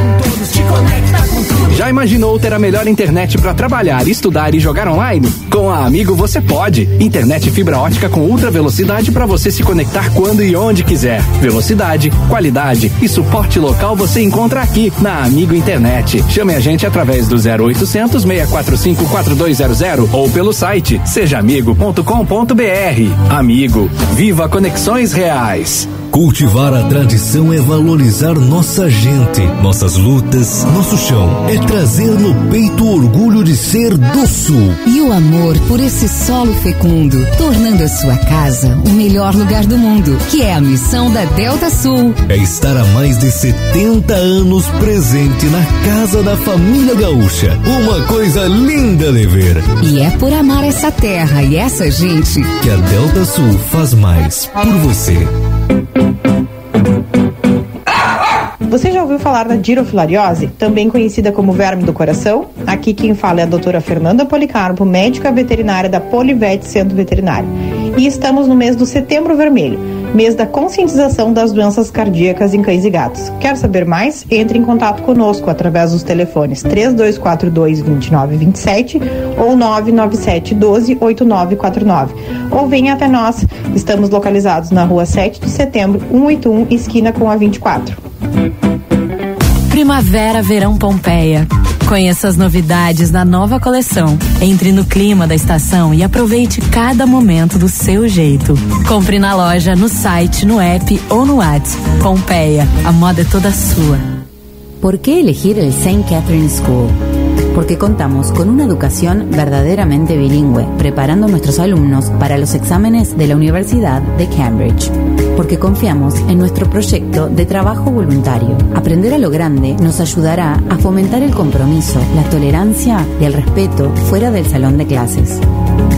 te conecta com tudo. Já imaginou ter a melhor internet para trabalhar, estudar e jogar online? Com a Amigo você pode. Internet fibra ótica com ultra velocidade para você se conectar quando e onde quiser. Velocidade, qualidade e suporte local você encontra aqui na Amigo Internet. Chame a gente através do 0800 645 4200 ou pelo site sejaamigo.com.br. Amigo, viva conexões reais. Cultivar a tradição é valorizar nossa gente, nossas lutas, nosso chão. É trazer no peito o orgulho de ser do Sul. E o amor por esse solo fecundo, tornando a sua casa o melhor lugar do mundo, que é a missão da Delta Sul. É estar há mais de 70 anos presente na casa da família gaúcha. Uma coisa linda de ver. E é por amar essa terra e essa gente Que a Delta Sul faz mais por você. Você já ouviu falar da dirofilariose, também conhecida como verme do coração? Aqui quem fala é a doutora Fernanda Policarpo, médica veterinária da Polivete Centro Veterinário. E estamos no mês do Setembro Vermelho, mês da conscientização das doenças cardíacas em cães e gatos. Quer saber mais? Entre em contato conosco através dos telefones 3242 2927 ou 997 12 8949. Ou venha até nós. Estamos localizados na rua 7 de setembro, 181, esquina com a 24. Primavera Verão Pompeia. Conheça as novidades da nova coleção. Entre no clima da estação e aproveite cada momento do seu jeito. Compre na loja, no site, no app ou no WhatsApp. Pompeia, a moda é toda sua. ¿Por qué elegir el St. Catherine School? Porque contamos con una educación verdaderamente bilingüe, preparando a nuestros alumnos para los exámenes de la Universidad de Cambridge. Porque confiamos en nuestro proyecto de trabajo voluntario. Aprender a lo grande nos ayudará a fomentar el compromiso, la tolerancia y el respeto fuera del salón de clases.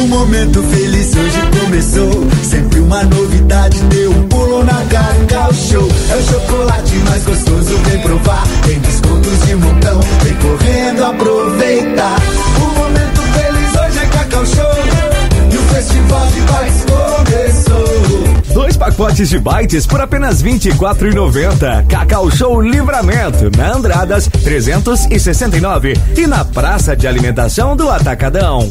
Um momento feliz hoje começou. Sempre uma novidade, deu um pulo na Cacau Show. É o chocolate mais gostoso, vem provar. Tem descontos de montão, vem correndo aproveitar. Um momento feliz hoje é Cacau Show. E o festival de bikes começou. Dois pacotes de bytes por apenas R$ 24,90. Cacau Show Livramento, na Andradas 369 e na Praça de Alimentação do Atacadão.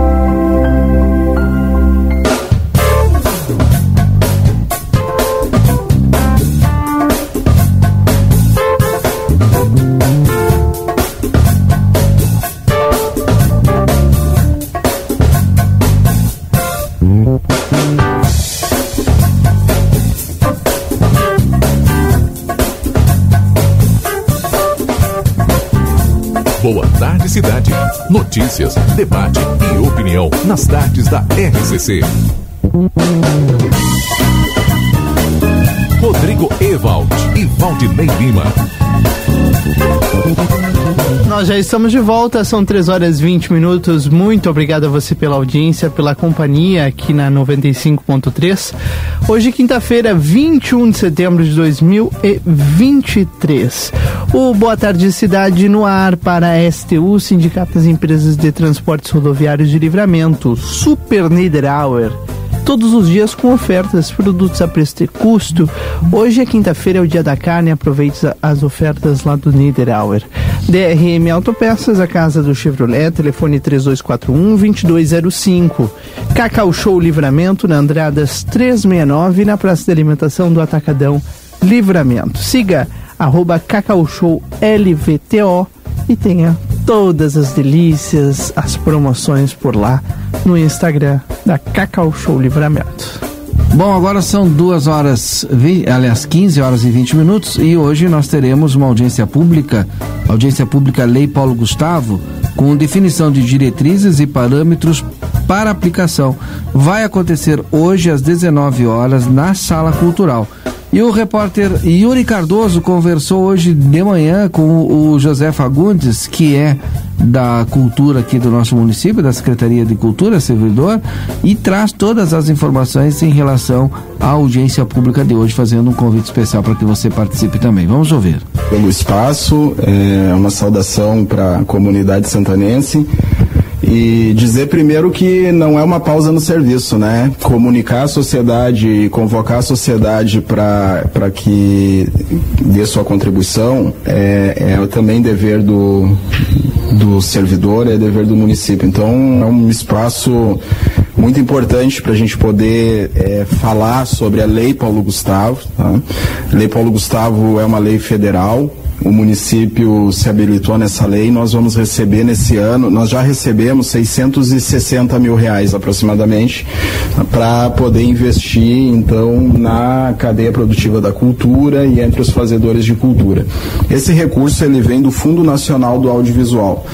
Boa Tarde Cidade. Notícias, debate e opinião nas tardes da RCC. Rodrigo Ewald e Valdinei Lima. Nós já estamos de volta, são 3 horas e 20 minutos. Muito obrigado a você pela audiência, pela companhia aqui na 95.3. Hoje, quinta-feira, 21 de setembro de 2023. O Boa Tarde Cidade no ar para a STU, Sindicato das Empresas de Transportes Rodoviários de Livramento, Super Niederauer todos os dias com ofertas, produtos a preço de custo. Hoje é quinta-feira, é o dia da carne, aproveite as ofertas lá do Niederauer. DRM Autopeças, a casa do Chevrolet, telefone 3241-2205. Cacau Show Livramento, na Andradas 369, na Praça de Alimentação do Atacadão Livramento. Siga arroba Cacau Show LVTO e tenha todas as delícias, as promoções por lá no Instagram da Cacau Show Livramento. Bom, agora são duas horas, aliás, 15 horas e 20 minutos e hoje nós teremos uma audiência pública, audiência pública Lei Paulo Gustavo, com definição de diretrizes e parâmetros para aplicação. Vai acontecer hoje às 19 horas na Sala Cultural. E o repórter Yuri Cardoso conversou hoje de manhã com o José Fagundes, que é da cultura aqui do nosso município, da Secretaria de Cultura, servidor, e traz todas as informações em relação à audiência pública de hoje, fazendo um convite especial para que você participe também. Vamos ouvir. Pelo espaço, é uma saudação para a comunidade santanense e dizer primeiro que não é uma pausa no serviço, né? Comunicar a sociedade, convocar a sociedade para que dê sua contribuição é, é também dever do, do servidor, é dever do município. Então é um espaço muito importante para a gente poder é, falar sobre a Lei Paulo Gustavo. Tá? A Lei Paulo Gustavo é uma lei federal, o município se habilitou nessa lei, nós vamos receber nesse ano, nós já recebemos 660 mil reais aproximadamente para poder investir então na cadeia produtiva da cultura e entre os fazedores de cultura. Esse recurso ele vem do Fundo Nacional do Audiovisual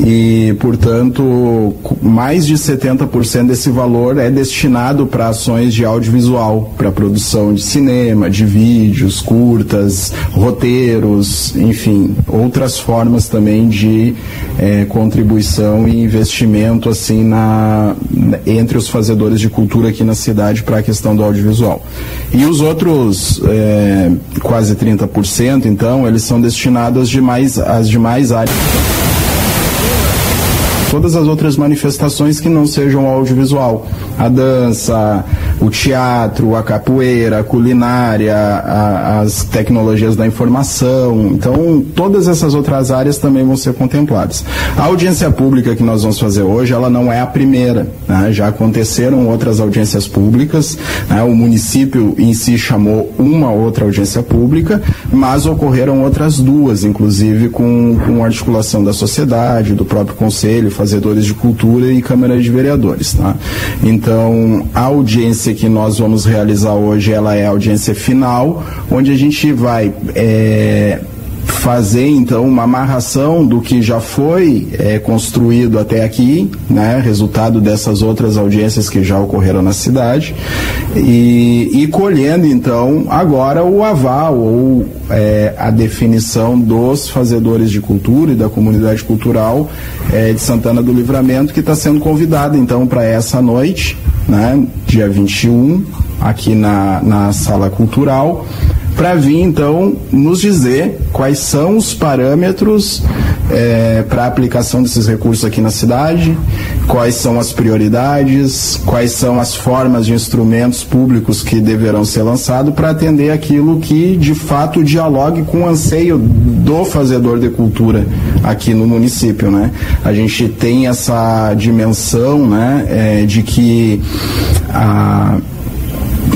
e, portanto, mais de 70% desse valor é destinado para ações de audiovisual, para produção de cinema, de vídeos, curtas, roteiros, enfim, outras formas também de é, contribuição e investimento assim na entre os fazedores de cultura aqui na cidade para a questão do audiovisual. E os outros é, quase 30%, então, eles são destinados às demais, às demais áreas todas as outras manifestações que não sejam audiovisual. A dança, o teatro, a capoeira, a culinária, a, as tecnologias da informação. Então, todas essas outras áreas também vão ser contempladas. A audiência pública que nós vamos fazer hoje, ela não é a primeira. Né? Já aconteceram outras audiências públicas. Né? O município em si chamou uma outra audiência pública, mas ocorreram outras duas, inclusive com, com articulação da sociedade, do próprio conselho, fazedores de cultura e Câmara de Vereadores. Tá? Então, a audiência que nós vamos realizar hoje, ela é a audiência final, onde a gente vai é, fazer então uma amarração do que já foi é, construído até aqui, né, resultado dessas outras audiências que já ocorreram na cidade, e, e colhendo então agora o aval ou é, a definição dos fazedores de cultura e da comunidade cultural é, de Santana do Livramento, que está sendo convidada então para essa noite, né, dia 21, aqui na, na sala cultural para vir então nos dizer quais são os parâmetros é, para a aplicação desses recursos aqui na cidade, quais são as prioridades, quais são as formas de instrumentos públicos que deverão ser lançados para atender aquilo que de fato dialogue com o anseio do fazedor de cultura aqui no município, né? A gente tem essa dimensão, né, é, de que a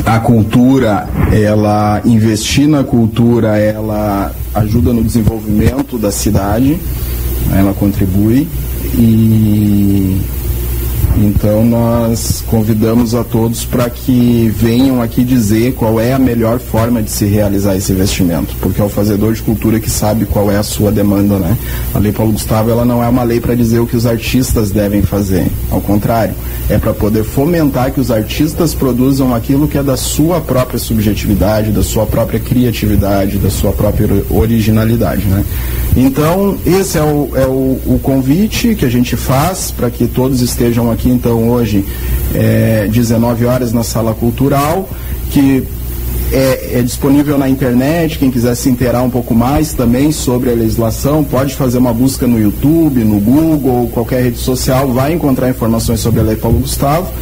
a cultura, ela investir na cultura, ela ajuda no desenvolvimento da cidade, ela contribui e Então nós convidamos a todos para que venham aqui dizer qual é a melhor forma de se realizar esse investimento, porque é o fazedor de cultura que sabe qual é a sua demanda, né? A Lei Paulo Gustavo ela não é uma lei para dizer o que os artistas devem fazer, ao contrário, é para poder fomentar que os artistas produzam aquilo que é da sua própria subjetividade, da sua própria criatividade, da sua própria originalidade, né? Então esse é o, é o, o convite que a gente faz para que todos estejam aqui então hoje é, 19 horas na sala cultural que é, é, disponível na internet. Quem quiser se inteirar um pouco mais também sobre a legislação, pode fazer uma busca no YouTube, no Google, qualquer rede social, vai encontrar informações sobre a Lei Paulo Gustavo.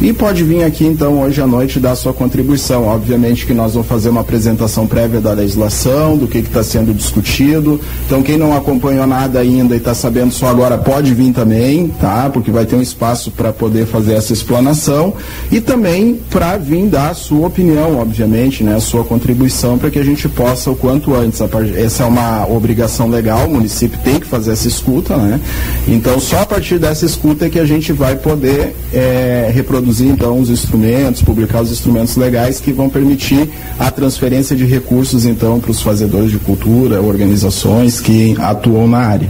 E pode vir aqui então hoje à noite dar sua contribuição. Obviamente que nós vamos fazer uma apresentação prévia da legislação, do que está sendo discutido. Então quem não acompanhou nada ainda e está sabendo só agora pode vir também, tá? Porque vai ter um espaço para poder fazer essa explanação e também para vir dar a sua opinião, obviamente, né? A sua contribuição para que a gente possa o quanto antes. Essa é uma obrigação legal, o município tem que fazer essa escuta, né? Então só a partir dessa escuta é que a gente vai poder é, reproduzir produzir então os instrumentos, publicar os instrumentos legais que vão permitir a transferência de recursos então para os fazedores de cultura, organizações que atuam na área.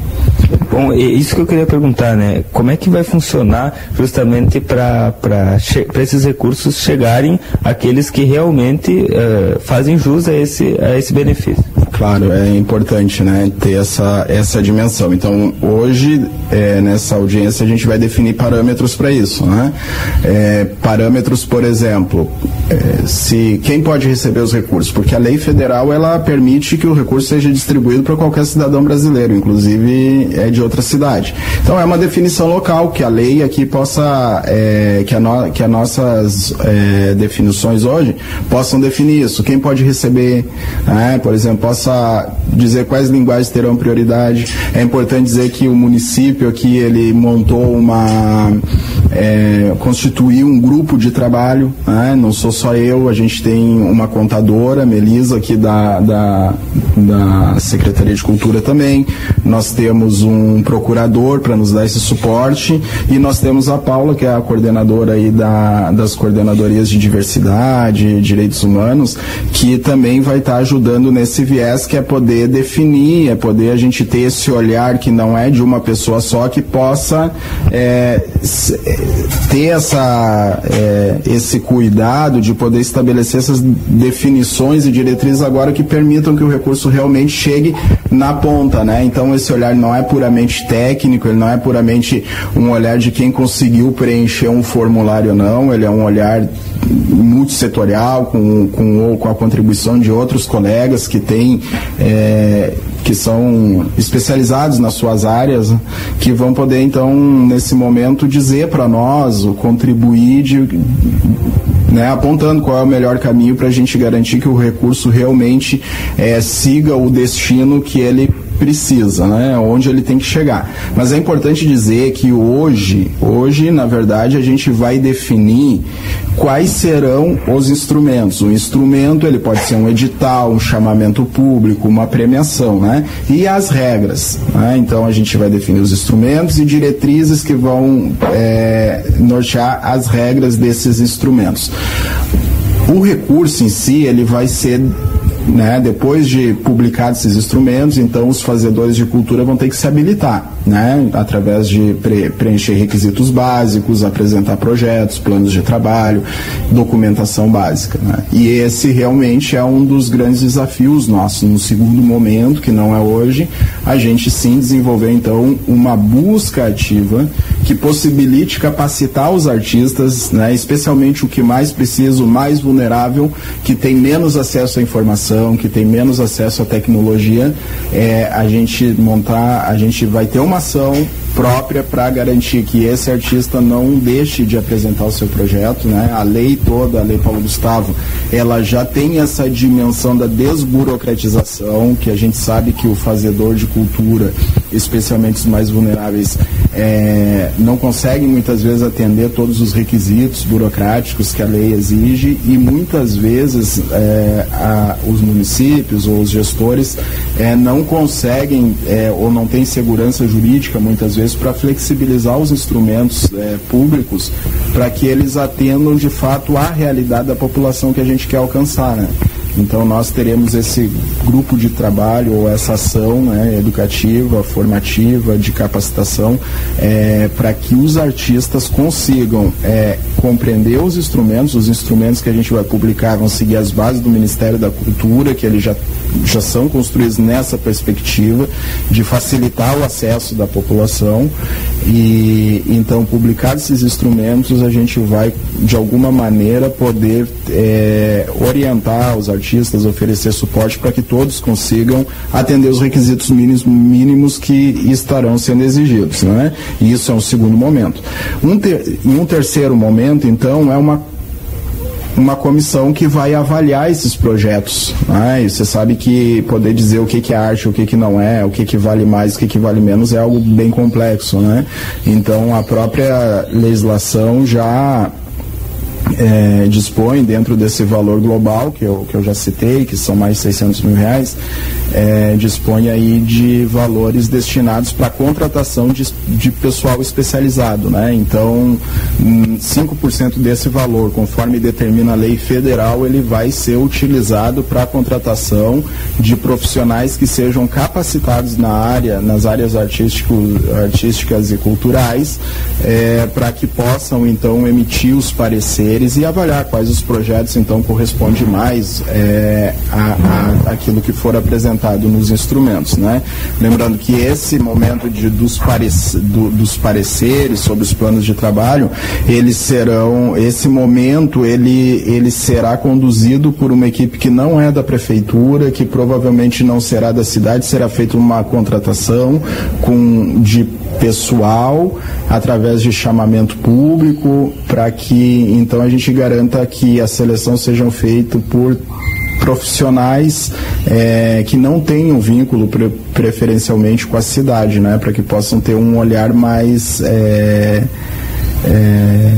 Bom, isso que eu queria perguntar, né? Como é que vai funcionar justamente para esses recursos chegarem àqueles que realmente uh, fazem jus a esse, a esse benefício? Claro, é importante né, ter essa, essa dimensão. Então, hoje, é, nessa audiência, a gente vai definir parâmetros para isso. Né? É, parâmetros, por exemplo, é, se quem pode receber os recursos? Porque a lei federal ela permite que o recurso seja distribuído para qualquer cidadão brasileiro, inclusive é de outra cidade. Então, é uma definição local que a lei aqui possa, é, que, a no, que as nossas é, definições hoje possam definir isso. Quem pode receber, né, por exemplo, possa possa dizer quais linguagens terão prioridade. É importante dizer que o município aqui ele montou uma é, constituiu um grupo de trabalho, né? não sou só eu, a gente tem uma contadora, Melisa, aqui da, da, da Secretaria de Cultura também, nós temos um procurador para nos dar esse suporte e nós temos a Paula, que é a coordenadora aí da, das coordenadorias de diversidade, direitos humanos, que também vai estar tá ajudando nesse viés que é poder definir, é poder a gente ter esse olhar que não é de uma pessoa só que possa é, ter essa, é, esse cuidado de poder estabelecer essas definições e diretrizes agora que permitam que o recurso realmente chegue na ponta, né? Então esse olhar não é puramente técnico, ele não é puramente um olhar de quem conseguiu preencher um formulário não, ele é um olhar multissetorial, com, com, com a contribuição de outros colegas que têm é, que são especializados nas suas áreas, que vão poder então nesse momento dizer para nós, contribuir de, né, apontando qual é o melhor caminho para a gente garantir que o recurso realmente é, siga o destino que ele precisa, né? Onde ele tem que chegar. Mas é importante dizer que hoje, hoje, na verdade, a gente vai definir quais serão os instrumentos. O instrumento, ele pode ser um edital, um chamamento público, uma premiação, né? E as regras, né? Então a gente vai definir os instrumentos e diretrizes que vão é, nortear as regras desses instrumentos. O recurso em si, ele vai ser né, depois de publicados esses instrumentos, então os fazedores de cultura vão ter que se habilitar, né, através de pre preencher requisitos básicos, apresentar projetos, planos de trabalho, documentação básica. Né. E esse realmente é um dos grandes desafios nossos. No segundo momento, que não é hoje, a gente sim desenvolver então uma busca ativa que possibilite capacitar os artistas, né, especialmente o que mais precisa, o mais vulnerável, que tem menos acesso à informação, que tem menos acesso à tecnologia, é, a gente montar, a gente vai ter uma ação própria para garantir que esse artista não deixe de apresentar o seu projeto, né? A lei toda, a lei Paulo Gustavo, ela já tem essa dimensão da desburocratização, que a gente sabe que o fazedor de cultura, especialmente os mais vulneráveis, é, não conseguem muitas vezes atender todos os requisitos burocráticos que a lei exige e muitas vezes é, a, os municípios ou os gestores é, não conseguem é, ou não têm segurança jurídica muitas vezes para flexibilizar os instrumentos é, públicos para que eles atendam de fato à realidade da população que a gente quer alcançar. Né? Então nós teremos esse grupo de trabalho ou essa ação né, educativa, formativa, de capacitação é, para que os artistas consigam é, compreender os instrumentos, os instrumentos que a gente vai publicar vão seguir as bases do Ministério da Cultura, que eles já, já são construídos nessa perspectiva de facilitar o acesso da população. E então publicar esses instrumentos a gente vai de alguma maneira poder é, orientar os artistas oferecer suporte para que todos consigam atender os requisitos mínimos, mínimos que estarão sendo exigidos. Né? E isso é um segundo momento. Um ter, em um terceiro momento, então, é uma uma comissão que vai avaliar esses projetos. Né? E você sabe que poder dizer o que, que é arte, o que, que não é, o que, que vale mais, o que, que vale menos é algo bem complexo. Né? Então a própria legislação já é, dispõe dentro desse valor global que eu, que eu já citei, que são mais de 600 mil reais, é, dispõe aí de valores destinados para contratação de, de pessoal especializado, né? Então, 5% desse valor, conforme determina a lei federal, ele vai ser utilizado para a contratação de profissionais que sejam capacitados na área, nas áreas artístico, artísticas e culturais, é, para que possam então emitir os pareceres e avaliar quais os projetos então correspondem mais é, a, a, aquilo que for apresentado nos instrumentos, né? Lembrando que esse momento de, dos, parec, do, dos pareceres sobre os planos de trabalho, eles serão, esse momento ele, ele será conduzido por uma equipe que não é da prefeitura, que provavelmente não será da cidade, será feita uma contratação com de pessoal através de chamamento público para que então a gente garanta que a seleção seja feita por profissionais é, que não tenham vínculo pre preferencialmente com a cidade, né, para que possam ter um olhar mais é, é,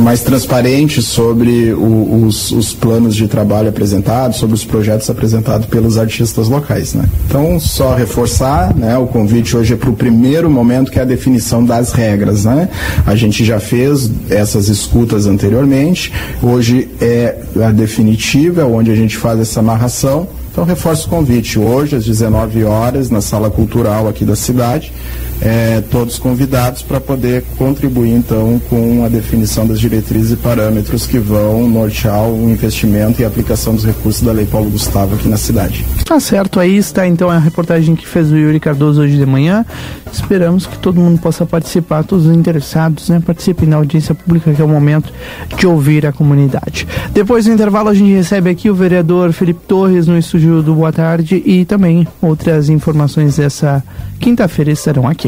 mais transparente sobre o, os, os, planos de trabalho apresentados, sobre os projetos apresentados pelos artistas locais. Né? Então, só reforçar, né, o convite hoje é para o primeiro momento, que é a definição das regras. Né? A gente já fez essas escutas anteriormente, hoje é a definitiva, onde a gente faz essa narração. Então, reforço o convite hoje, às 19 horas, na Sala Cultural aqui da cidade é, todos convidados para poder contribuir então com a definição das diretrizes e parâmetros que vão nortear o investimento e a aplicação dos recursos da Lei Paulo Gustavo aqui na cidade. Tá certo, aí está então a reportagem que fez o Yuri Cardoso hoje de manhã. Esperamos que todo mundo possa participar, todos os interessados, né? Participem da audiência pública, que é o momento de ouvir a comunidade. Depois do intervalo, a gente recebe aqui o vereador Felipe Torres no estúdio do Boa Tarde e também outras informações dessa quinta-feira estarão aqui.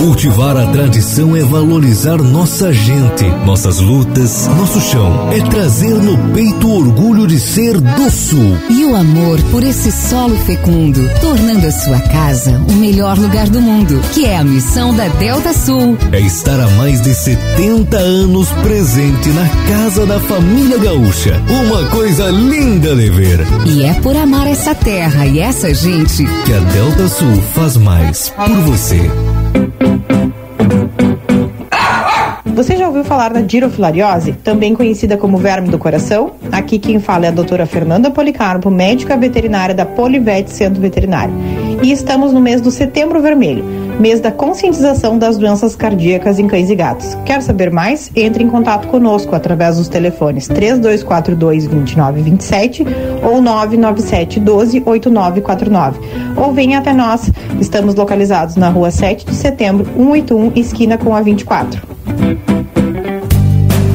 Cultivar a tradição é valorizar nossa gente, nossas lutas, nosso chão. É trazer no peito o orgulho de ser do Sul. E o amor por esse solo fecundo, tornando a sua casa o melhor lugar do mundo, que é a missão da Delta Sul. É estar há mais de 70 anos presente na casa da família gaúcha. Uma coisa linda de ver. E é por amar essa terra e essa gente que a Delta Sul faz mais por você. Você já ouviu falar da girofilariose, também conhecida como verme do coração? Aqui quem fala é a doutora Fernanda Policarpo, médica veterinária da Polivete Centro Veterinário. E estamos no mês do Setembro Vermelho, mês da conscientização das doenças cardíacas em cães e gatos. Quer saber mais? Entre em contato conosco através dos telefones 3242 2927 ou 997 12 8949. Ou venha até nós. Estamos localizados na rua 7 de setembro, 181, esquina com a 24.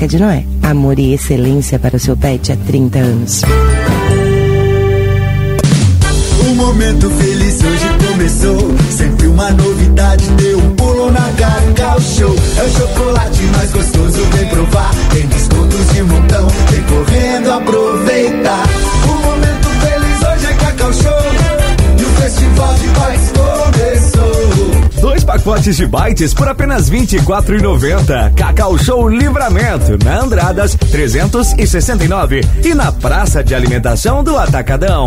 Arca de Noé. Amor e excelência para o seu pet há 30 anos. Um momento feliz hoje começou. Sempre uma novidade, deu um pulo na Cacau Show. É o chocolate mais gostoso, vem provar. Tem descontos de montão, vem correndo aproveitar. Um momento feliz hoje é Cacau Show. Pacotes de bytes por apenas R$ 24,90. Cacau Show Livramento, na Andradas 369 e na Praça de Alimentação do Atacadão.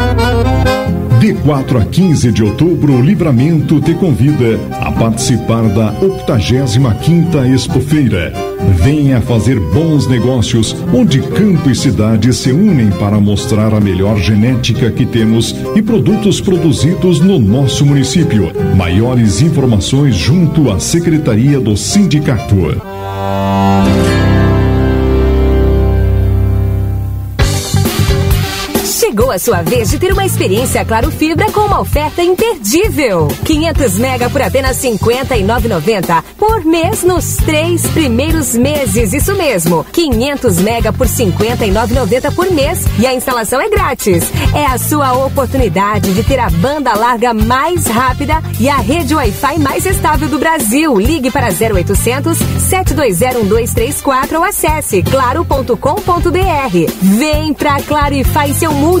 De 4 a 15 de outubro, o Livramento te convida a participar da 85ª Expofeira. Venha fazer bons negócios, onde campo e cidade se unem para mostrar a melhor genética que temos e produtos produzidos no nosso município. Maiores informações junto à Secretaria do Sindicato. Chegou a sua vez de ter uma experiência Claro Fibra com uma oferta imperdível. 500 mega por apenas R$ 59,90 por mês nos três primeiros meses. Isso mesmo, 500 mega por R$ 59,90 por mês e a instalação é grátis. É a sua oportunidade de ter a banda larga mais rápida e a rede Wi-Fi mais estável do Brasil. Ligue para 0800 720 1234 ou acesse claro.com.br. Vem pra Claro e faz seu multi.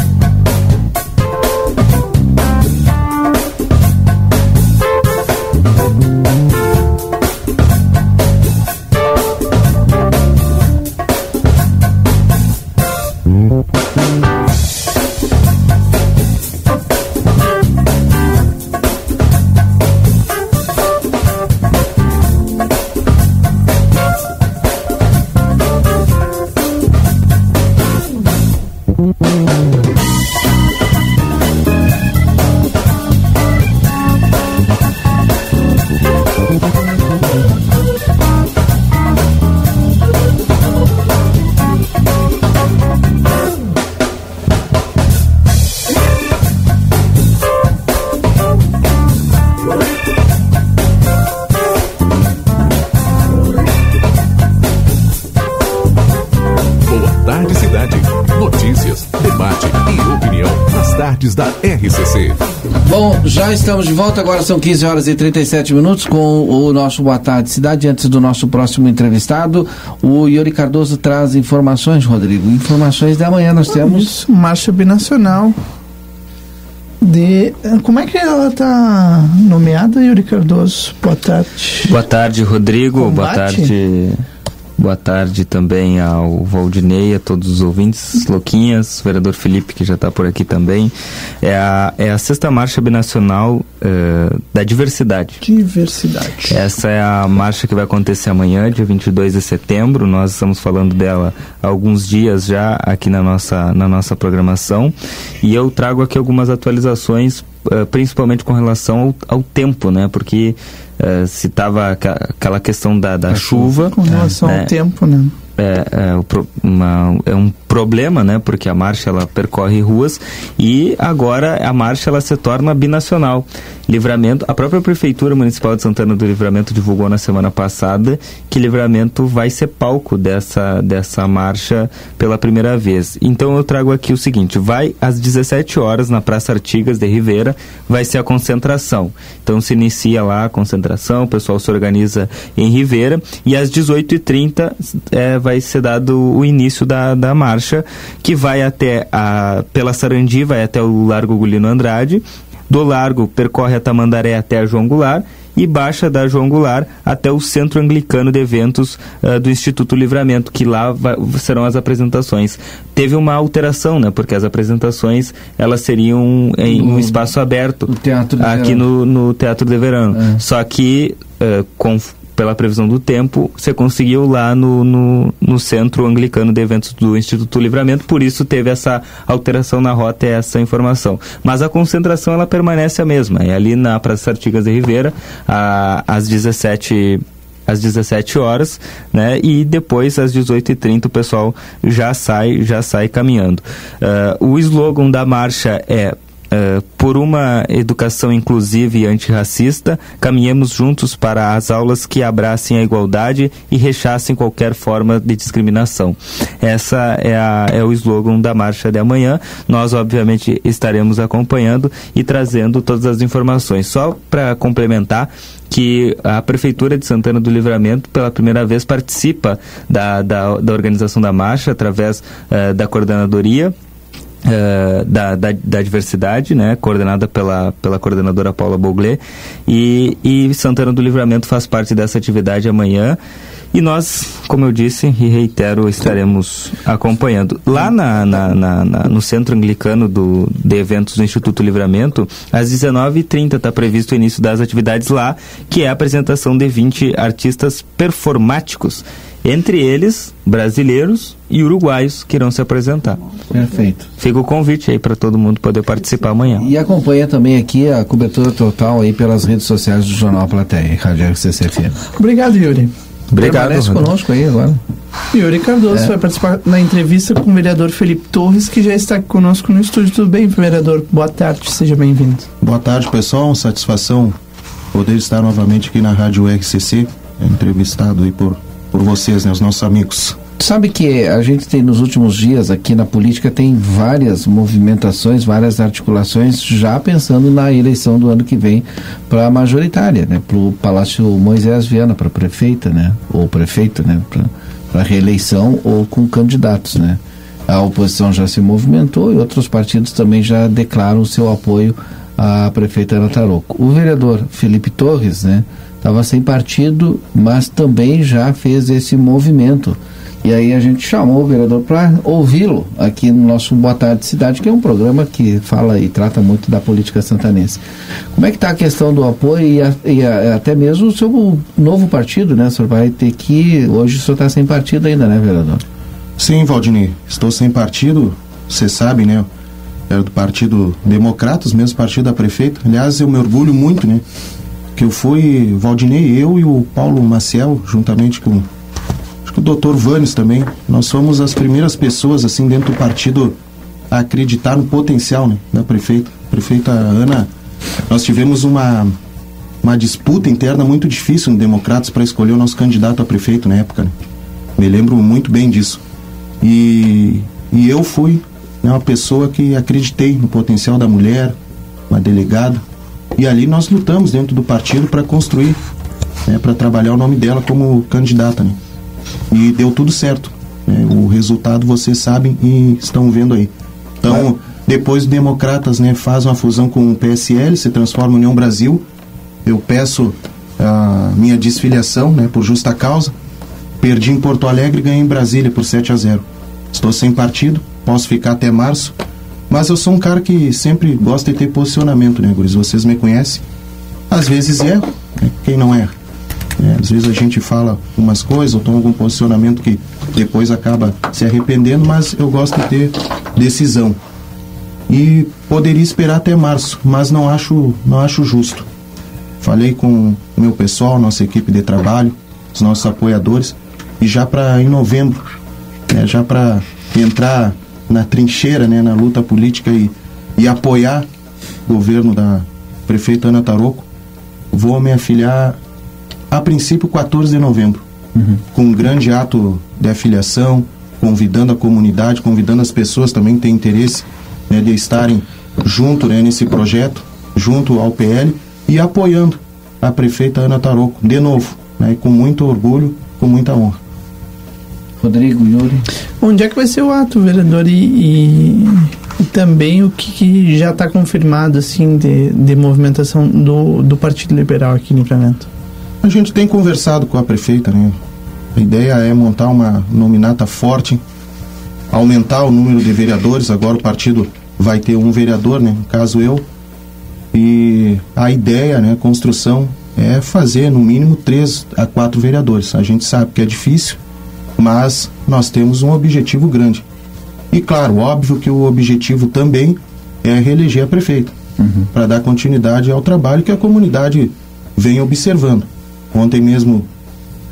Estamos de volta, agora são 15 horas e 37 minutos com o nosso Boa Tarde Cidade. Antes do nosso próximo entrevistado, o Yuri Cardoso traz informações, Rodrigo. Informações da manhã nós temos. Isso, marcha binacional. De. Como é que ela está nomeada, Yuri Cardoso? Boa tarde. Boa tarde, Rodrigo. Boa Combate? tarde. Boa tarde também ao Valdinei, a todos os ouvintes, Louquinhas, o vereador Felipe, que já está por aqui também. É a, é a sexta marcha binacional eh, da diversidade. Diversidade. Essa é a marcha que vai acontecer amanhã, dia 22 de setembro. Nós estamos falando dela há alguns dias já aqui na nossa, na nossa programação. E eu trago aqui algumas atualizações, eh, principalmente com relação ao, ao tempo, né? Porque eh, se tava aqua- aquela questão da, da chuva. Com relação né? ao tempo, né? É, é, uma- é um problema, né? Porque a marcha ela percorre ruas e agora a marcha ela se torna binacional. Livramento, a própria prefeitura municipal de Santana do Livramento divulgou na semana passada que Livramento vai ser palco dessa dessa marcha pela primeira vez. Então eu trago aqui o seguinte: vai às 17 horas na Praça Artigas de Rivera, vai ser a concentração. Então se inicia lá a concentração, o pessoal se organiza em Rivera e às 18h30 é, vai ser dado o início da, da marcha, que vai até a, pela Sarandi, vai até o Largo Gulino Andrade, do Largo percorre a Tamandaré até a João Goulart e Baixa da João Goulart até o Centro Anglicano de Eventos uh, do Instituto Livramento, que lá vai, serão as apresentações. Teve uma alteração, né? Porque as apresentações elas seriam em um espaço aberto aqui no, no Teatro de Verão. É. Só que uh, com pela previsão do tempo, você conseguiu lá no, no, no, Centro Anglicano de Eventos do Instituto Livramento, por isso teve essa alteração na rota e essa informação. Mas a concentração ela permanece a mesma, é ali na Praça Artigas de Ribeira, a, às 17 às 17 horas, né? E depois às 18h30 o pessoal já sai, já sai caminhando. Uh, o slogan da marcha é Uh, por uma educação inclusiva e antirracista, caminhemos juntos para as aulas que abracem a igualdade e rechassem qualquer forma de discriminação. Essa é, a, é o slogan da marcha de amanhã. Nós, obviamente, estaremos acompanhando e trazendo todas as informações. Só para complementar, que a Prefeitura de Santana do Livramento, pela primeira vez, participa da, da, da organização da marcha através uh, da coordenadoria Uh, da, da, da, diversidade, né, coordenada pela, pela coordenadora Paula Boglet, e, e Santana do Livramento faz parte dessa atividade amanhã. E nós, como eu disse e reitero, estaremos acompanhando. Lá na, na, na, na no Centro Anglicano do, de Eventos do Instituto Livramento, às 19h30 está previsto o início das atividades lá, que é a apresentação de 20 artistas performáticos entre eles brasileiros e uruguaios que irão se apresentar. Perfeito. Fica o convite aí para todo mundo poder participar amanhã. E acompanha também aqui a cobertura total aí pelas redes sociais do Jornal Platéia, Rádio RCCFM. Obrigado, Yuri. Obrigado. Permanece conosco aí agora. Yuri Cardoso é. vai participar na entrevista com o vereador Felipe Torres, que já está conosco no estúdio. Tudo bem, vereador? Boa tarde, seja bem-vindo. Boa tarde, pessoal. Satisfação poder estar novamente aqui na Rádio RCC, entrevistado aí por por vocês, né, os nossos amigos. Sabe que a gente tem nos últimos dias aqui na política tem várias movimentações, várias articulações já pensando na eleição do ano que vem para a majoritária, né, para o Palácio Moisés Viana, para prefeita, né, ou prefeito, né, para reeleição ou com candidatos, né. A oposição já se movimentou e outros partidos também já declaram seu apoio à prefeita Ana Taroco. O vereador Felipe Torres, né, estava sem partido, mas também já fez esse movimento. E aí a gente chamou o vereador para ouvi-lo aqui no nosso Boa Tarde Cidade, que é um programa que fala e trata muito da política santanense. Como é que está a questão do apoio e, a, e a, até mesmo o seu novo partido, né? O senhor vai ter que... Hoje o senhor está sem partido ainda, né, vereador? Sim, Valdinei. Estou sem partido, você sabe, né? Era do Partido Democratas, mesmo partido da prefeita. Aliás, eu me orgulho muito, né? que eu fui, Valdinei, eu e o Paulo Maciel, juntamente com acho que o doutor Vanes também, nós fomos as primeiras pessoas, assim, dentro do partido a acreditar no potencial né, da prefeita. Prefeita Ana, nós tivemos uma, uma disputa interna muito difícil no Democratas para escolher o nosso candidato a prefeito na época. Né? Me lembro muito bem disso. E, e eu fui né, uma pessoa que acreditei no potencial da mulher, uma delegada, e ali nós lutamos dentro do partido para construir, né, para trabalhar o nome dela como candidata. Né? E deu tudo certo. Né? O resultado vocês sabem e estão vendo aí. Então, depois os democratas né, fazem uma fusão com o PSL, se transforma em União Brasil. Eu peço a minha desfiliação né, por justa causa. Perdi em Porto Alegre e ganhei em Brasília por 7 a 0. Estou sem partido, posso ficar até março mas eu sou um cara que sempre gosta de ter posicionamento, né, Guris? Vocês me conhecem. Às vezes erro, né? quem não erra? É, às vezes a gente fala umas coisas ou toma algum posicionamento que depois acaba se arrependendo, mas eu gosto de ter decisão. E poderia esperar até março, mas não acho, não acho justo. Falei com o meu pessoal, nossa equipe de trabalho, os nossos apoiadores, e já para em novembro, né, já para entrar na trincheira, né, na luta política e, e apoiar o governo da prefeita Ana Taroco, vou me afiliar a princípio 14 de novembro, uhum. com um grande ato de afiliação, convidando a comunidade, convidando as pessoas também que têm interesse né, de estarem junto né, nesse projeto, junto ao PL e apoiando a prefeita Ana Taroco, de novo, né, com muito orgulho, com muita honra. Rodrigo, Yuri. Onde é que vai ser o ato, vereador? E, e E também o que, que já está confirmado assim de, de movimentação do, do Partido Liberal aqui em Livramento? A gente tem conversado com a prefeita, né? A ideia é montar uma nominata forte, aumentar o número de vereadores. Agora o partido vai ter um vereador, né? No caso eu. E a ideia, né? Construção é fazer no mínimo três a quatro vereadores. A gente sabe que é difícil, mas nós temos um objetivo grande. E claro, óbvio que o objetivo também é reeleger a prefeita, uhum. para dar continuidade ao trabalho que a comunidade vem observando. Ontem mesmo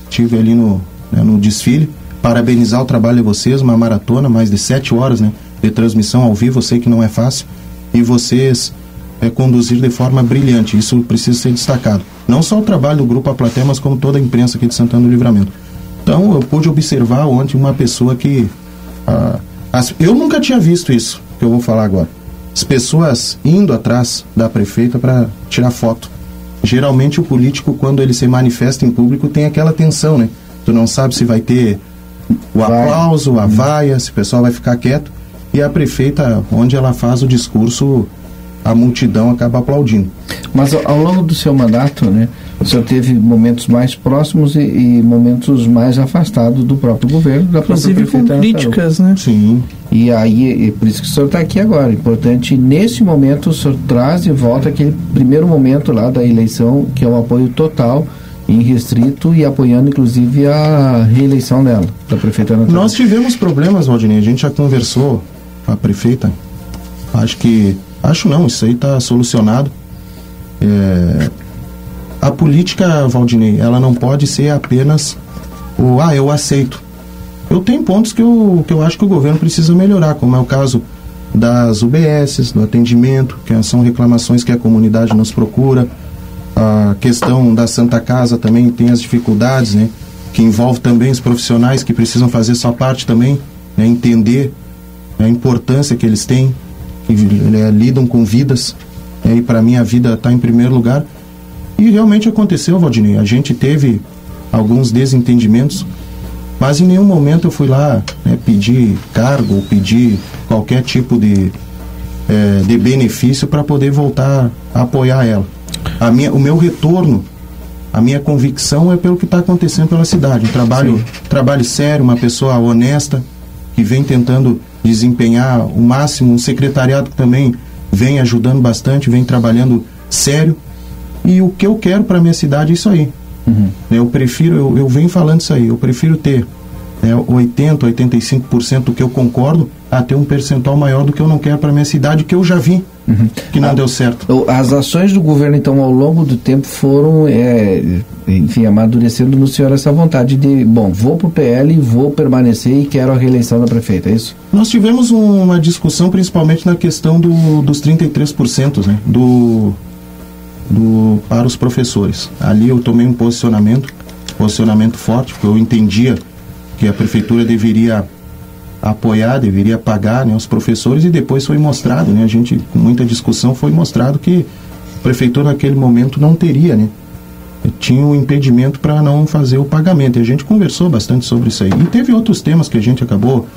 tive ali no, né, no desfile, parabenizar o trabalho de vocês, uma maratona, mais de sete horas né, de transmissão ao vivo, eu sei que não é fácil, e vocês é, conduzir de forma brilhante, isso precisa ser destacado. Não só o trabalho do Grupo A Platé, mas como toda a imprensa aqui de Santana do Livramento. Então eu pude observar ontem uma pessoa que. As, eu nunca tinha visto isso, que eu vou falar agora. As pessoas indo atrás da prefeita para tirar foto geralmente o político, quando ele se manifesta em público, tem aquela tensão, né? Tu não sabe se vai ter o aplauso, a vaia, se o pessoal vai ficar quieto. E a prefeita, onde ela faz o discurso, a multidão acaba aplaudindo. Mas ao longo do seu mandato, né, o senhor teve momentos mais próximos e, e momentos mais afastados do próprio governo, da própria Inclusive com críticas, né? Sim. E aí, e por isso que o senhor está aqui agora. Importante, nesse momento, o senhor traz de volta aquele primeiro momento lá da eleição, que é o apoio total em restrito e apoiando inclusive a reeleição dela, da prefeita Natália. Nós tivemos problemas, Valdinei, a gente já conversou com a prefeita. Acho que Acho não, isso aí está solucionado. É, a política, Valdinei, ela não pode ser apenas o ah, eu aceito. Eu tenho pontos que eu, que eu acho que o governo precisa melhorar, como é o caso das UBSs, do atendimento, que são reclamações que a comunidade nos procura. A questão da Santa Casa também tem as dificuldades, né? Que envolve também os profissionais que precisam fazer sua parte também, né? entender a importância que eles têm que é, lidam com vidas, é, e para mim a vida está em primeiro lugar. E realmente aconteceu, Valdinei. A gente teve alguns desentendimentos, mas em nenhum momento eu fui lá né, pedir cargo ou pedir qualquer tipo de, é, de benefício para poder voltar a apoiar ela. A minha, o meu retorno, a minha convicção é pelo que está acontecendo pela cidade. Um trabalho, trabalho sério, uma pessoa honesta que vem tentando desempenhar o máximo, um secretariado que também vem ajudando bastante, vem trabalhando sério. E o que eu quero para minha cidade é isso aí. Uhum. Eu prefiro, eu, eu venho falando isso aí, eu prefiro ter né, 80, 85% do que eu concordo a ter um percentual maior do que eu não quero para minha cidade, que eu já vi uhum. que não ah, deu certo. As ações do governo, então, ao longo do tempo foram, é, enfim, amadurecendo no senhor essa vontade de, bom, vou para o PL, vou permanecer e quero a reeleição da prefeita, é isso? Nós tivemos uma discussão principalmente na questão do, dos 33% né, do, do, para os professores. Ali eu tomei um posicionamento, posicionamento forte, porque eu entendia que a prefeitura deveria apoiar, deveria pagar né, os professores e depois foi mostrado, né, a gente com muita discussão foi mostrado que a prefeitura naquele momento não teria, né, tinha um impedimento para não fazer o pagamento. E a gente conversou bastante sobre isso aí. E teve outros temas que a gente acabou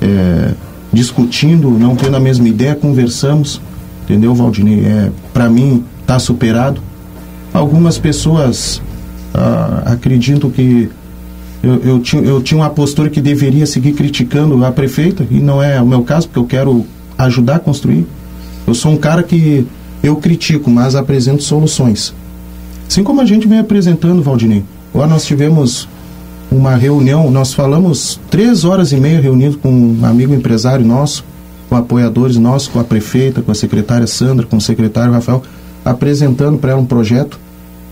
é, discutindo, não tendo a mesma ideia, conversamos, entendeu, Valdinei? É, para mim está superado. Algumas pessoas ah, acreditam que eu, eu, tinha, eu tinha uma postura que deveria seguir criticando a prefeita, e não é o meu caso, porque eu quero ajudar a construir. Eu sou um cara que eu critico, mas apresento soluções. Assim como a gente vem apresentando, Valdinei. Agora nós tivemos uma reunião, nós falamos três horas e meia reunido com um amigo empresário nosso, com apoiadores nossos, com a prefeita, com a secretária Sandra, com o secretário Rafael, apresentando para ela um projeto,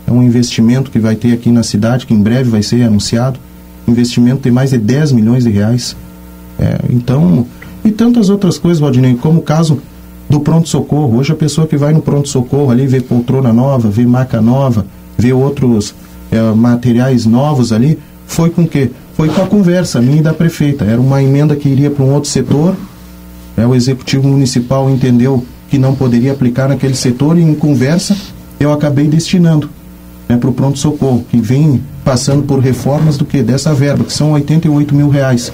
é um investimento que vai ter aqui na cidade, que em breve vai ser anunciado, investimento tem mais de 10 milhões de reais. É, então, e tantas outras coisas, Valdinei, como o caso do pronto-socorro. Hoje a pessoa que vai no pronto-socorro ali vê poltrona nova, vê maca nova, vê outros é, materiais novos ali, foi com que? Foi com a conversa minha e da prefeita. Era uma emenda que iria para um outro setor, é, o executivo municipal entendeu que não poderia aplicar naquele setor e em conversa eu acabei destinando né, para o pronto-socorro, que vem passando por reformas do que? Dessa verba, que são 88 mil reais.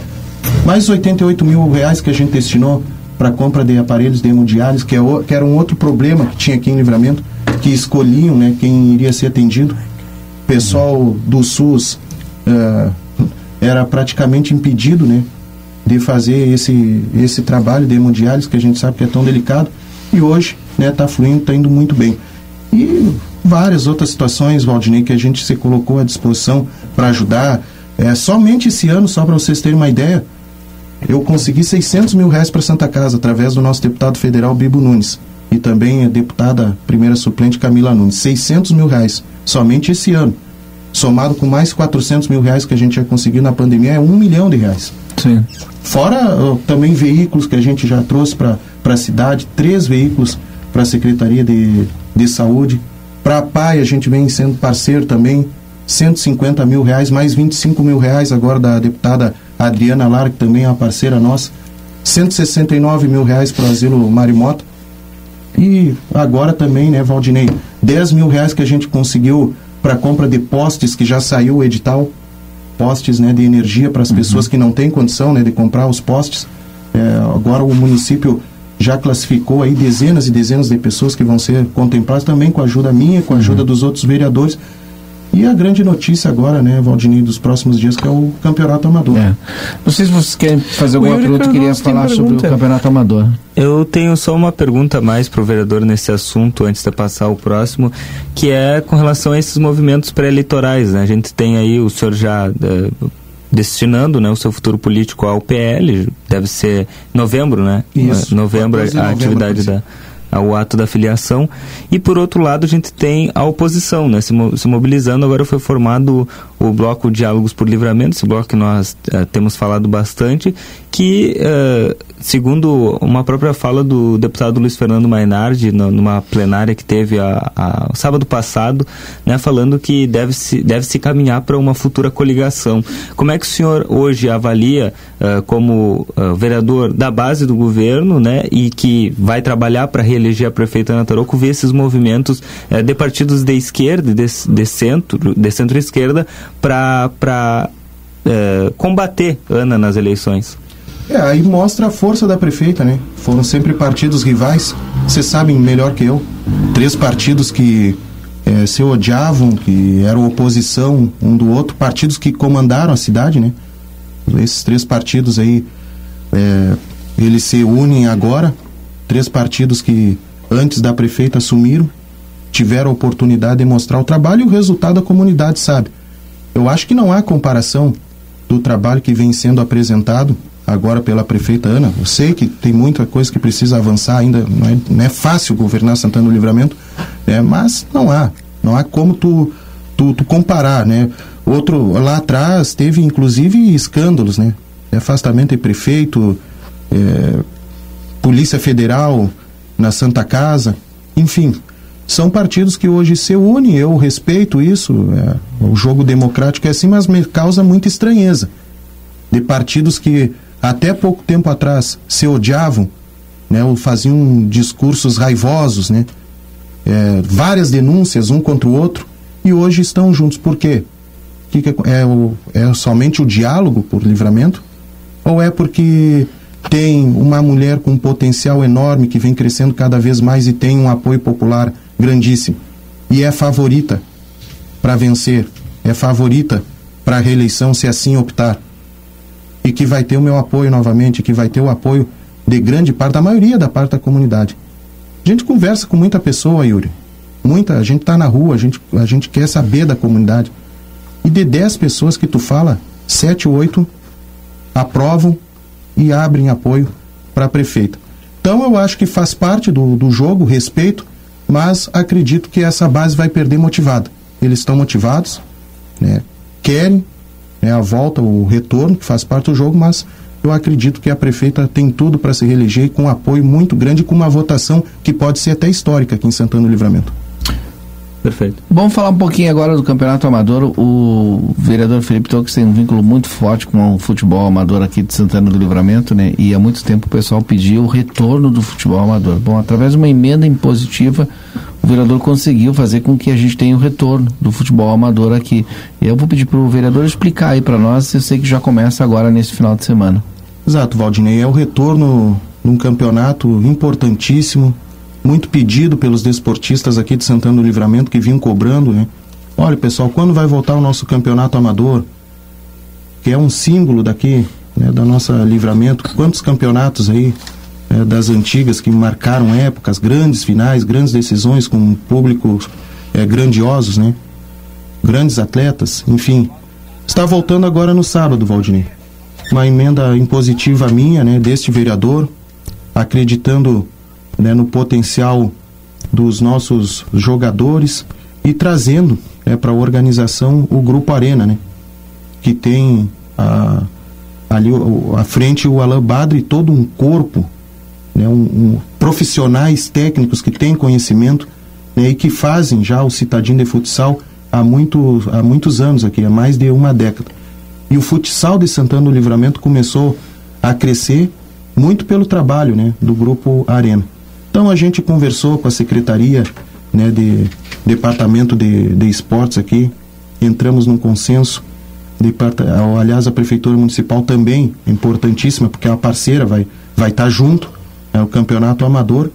Mais 88 mil reais que a gente destinou para compra de aparelhos de hemodiálise, que, é que era um outro problema que tinha aqui em Livramento, que escolhiam né, quem iria ser atendido. O pessoal do SUS eh, era praticamente impedido né, de fazer esse, esse trabalho de hemodiálise, que a gente sabe que é tão delicado, e hoje está né, tá fluindo, está indo muito bem. E várias outras situações, Valdinei, que a gente se colocou à disposição para ajudar. É, somente esse ano, só para vocês terem uma ideia, eu consegui 600 mil reais para Santa Casa através do nosso deputado federal Bibo Nunes e também a deputada primeira suplente Camila Nunes. 600 mil reais somente esse ano. Somado com mais 400 mil reais que a gente já conseguiu na pandemia, é um milhão de reais. Sim. Fora também veículos que a gente já trouxe para a cidade, três veículos para a Secretaria de, de Saúde. Para a PAI, a gente vem sendo parceiro também, 150 mil reais, mais 25 mil reais agora da deputada Adriana Lara, que também é uma parceira nossa, 169 mil reais para o asilo Marimota. E agora também, né, Valdinei, 10 mil reais que a gente conseguiu para compra de postes, que já saiu o edital, postes né, de energia para as uhum. pessoas que não têm condição né, de comprar os postes. É, agora o município já classificou aí dezenas e dezenas de pessoas que vão ser contempladas também com a ajuda minha, com a ajuda uhum. dos outros vereadores. E a grande notícia agora, né, Valdinei, dos próximos dias, que é o Campeonato Amador. É. Não sei se vocês querem fazer alguma pergunta, queria falar sobre o Campeonato Amador. Eu tenho só uma pergunta mais para o vereador nesse assunto, antes de passar ao próximo, que é com relação a esses movimentos pré-eleitorais. Né? A gente tem aí, o senhor já... É, destinando né, o seu futuro político ao PL, deve ser novembro, né? Isso. Novembro, a, a atividade da, ao ato da filiação. E por outro lado, a gente tem a oposição, né, se, mo se mobilizando. Agora foi formado o bloco Diálogos por Livramento, esse bloco que nós uh, temos falado bastante, que, uh, segundo uma própria fala do deputado Luiz Fernando Mainardi, no, numa plenária que teve a, a, sábado passado, né, falando que deve se, deve se caminhar para uma futura coligação. Como é que o senhor hoje avalia, uh, como vereador da base do governo, né, e que vai trabalhar para reeleger a prefeita Ana Taroco, ver esses movimentos de partidos de esquerda, de, de centro, de centro-esquerda, para é, combater Ana nas eleições. É, aí mostra a força da prefeita, né? Foram sempre partidos rivais, vocês sabem melhor que eu. Três partidos que é, se odiavam, que eram oposição um do outro, partidos que comandaram a cidade, né? Esses três partidos aí, é, eles se unem agora, três partidos que antes da prefeita assumiram, tiveram a oportunidade de mostrar o trabalho e o resultado a comunidade sabe. Eu acho que não há comparação do trabalho que vem sendo apresentado agora pela prefeita Ana. Eu sei que tem muita coisa que precisa avançar ainda, não é, não é fácil governar Santana do Livramento, é, mas não há. Não há como tu, tu, tu comparar, né? Outro, lá atrás teve inclusive escândalos, né? Afastamento de prefeito, é, Polícia Federal na Santa Casa, enfim são partidos que hoje se unem, eu respeito isso, é, o jogo democrático é assim, mas me causa muita estranheza. De partidos que até pouco tempo atrás se odiavam, né, ou faziam discursos raivosos, né, é, várias denúncias um contra o outro, e hoje estão juntos. Por quê? Que que é, é, o, é somente o diálogo por livramento? Ou é porque tem uma mulher com um potencial enorme que vem crescendo cada vez mais e tem um apoio popular grandíssimo. E é favorita para vencer, é favorita para a reeleição, se assim optar. E que vai ter o meu apoio novamente, que vai ter o apoio de grande parte, da maioria da parte da comunidade. A gente conversa com muita pessoa, Yuri. Muita, a gente está na rua, a gente, a gente quer saber da comunidade. E de 10 pessoas que tu fala, 7 ou 8 aprovam e abrem apoio para a prefeita. Então eu acho que faz parte do, do jogo, respeito, mas acredito que essa base vai perder motivada. Eles estão motivados, né? querem né, a volta, o retorno, que faz parte do jogo, mas eu acredito que a prefeita tem tudo para se reeleger com um apoio muito grande, com uma votação que pode ser até histórica aqui em Santana do Livramento. Perfeito. Vamos falar um pouquinho agora do Campeonato Amador. O vereador Felipe Toques tem um vínculo muito forte com o futebol amador aqui de Santana do Livramento, né? E há muito tempo o pessoal pediu o retorno do futebol amador. Bom, através de uma emenda impositiva, o vereador conseguiu fazer com que a gente tenha o retorno do futebol amador aqui. E eu vou pedir para o vereador explicar aí para nós, eu sei que já começa agora nesse final de semana. Exato, Valdinei, é o retorno num campeonato importantíssimo, muito pedido pelos desportistas aqui de Santana do Livramento que vinham cobrando, né? Olha, pessoal, quando vai voltar o nosso campeonato amador? Que é um símbolo daqui, né, da nossa livramento. Quantos campeonatos aí é, das antigas que marcaram épocas, grandes finais, grandes decisões com públicos é, grandiosos, né? Grandes atletas, enfim. Está voltando agora no sábado, Valdinei. Uma emenda impositiva minha, né, deste vereador, acreditando né, no potencial dos nossos jogadores e trazendo né, para a organização o Grupo Arena, né, que tem a, ali à frente o Alain Badre e todo um corpo, né, um, um, profissionais técnicos que têm conhecimento né, e que fazem já o Citadinho de Futsal há, muito, há muitos anos aqui, há mais de uma década. E o futsal de Santana do Livramento começou a crescer muito pelo trabalho né, do Grupo Arena. Então a gente conversou com a Secretaria né, de Departamento de, de Esportes aqui, entramos num consenso. aliás, a Prefeitura Municipal também é importantíssima, porque é uma parceira, vai estar vai tá junto, é o Campeonato Amador.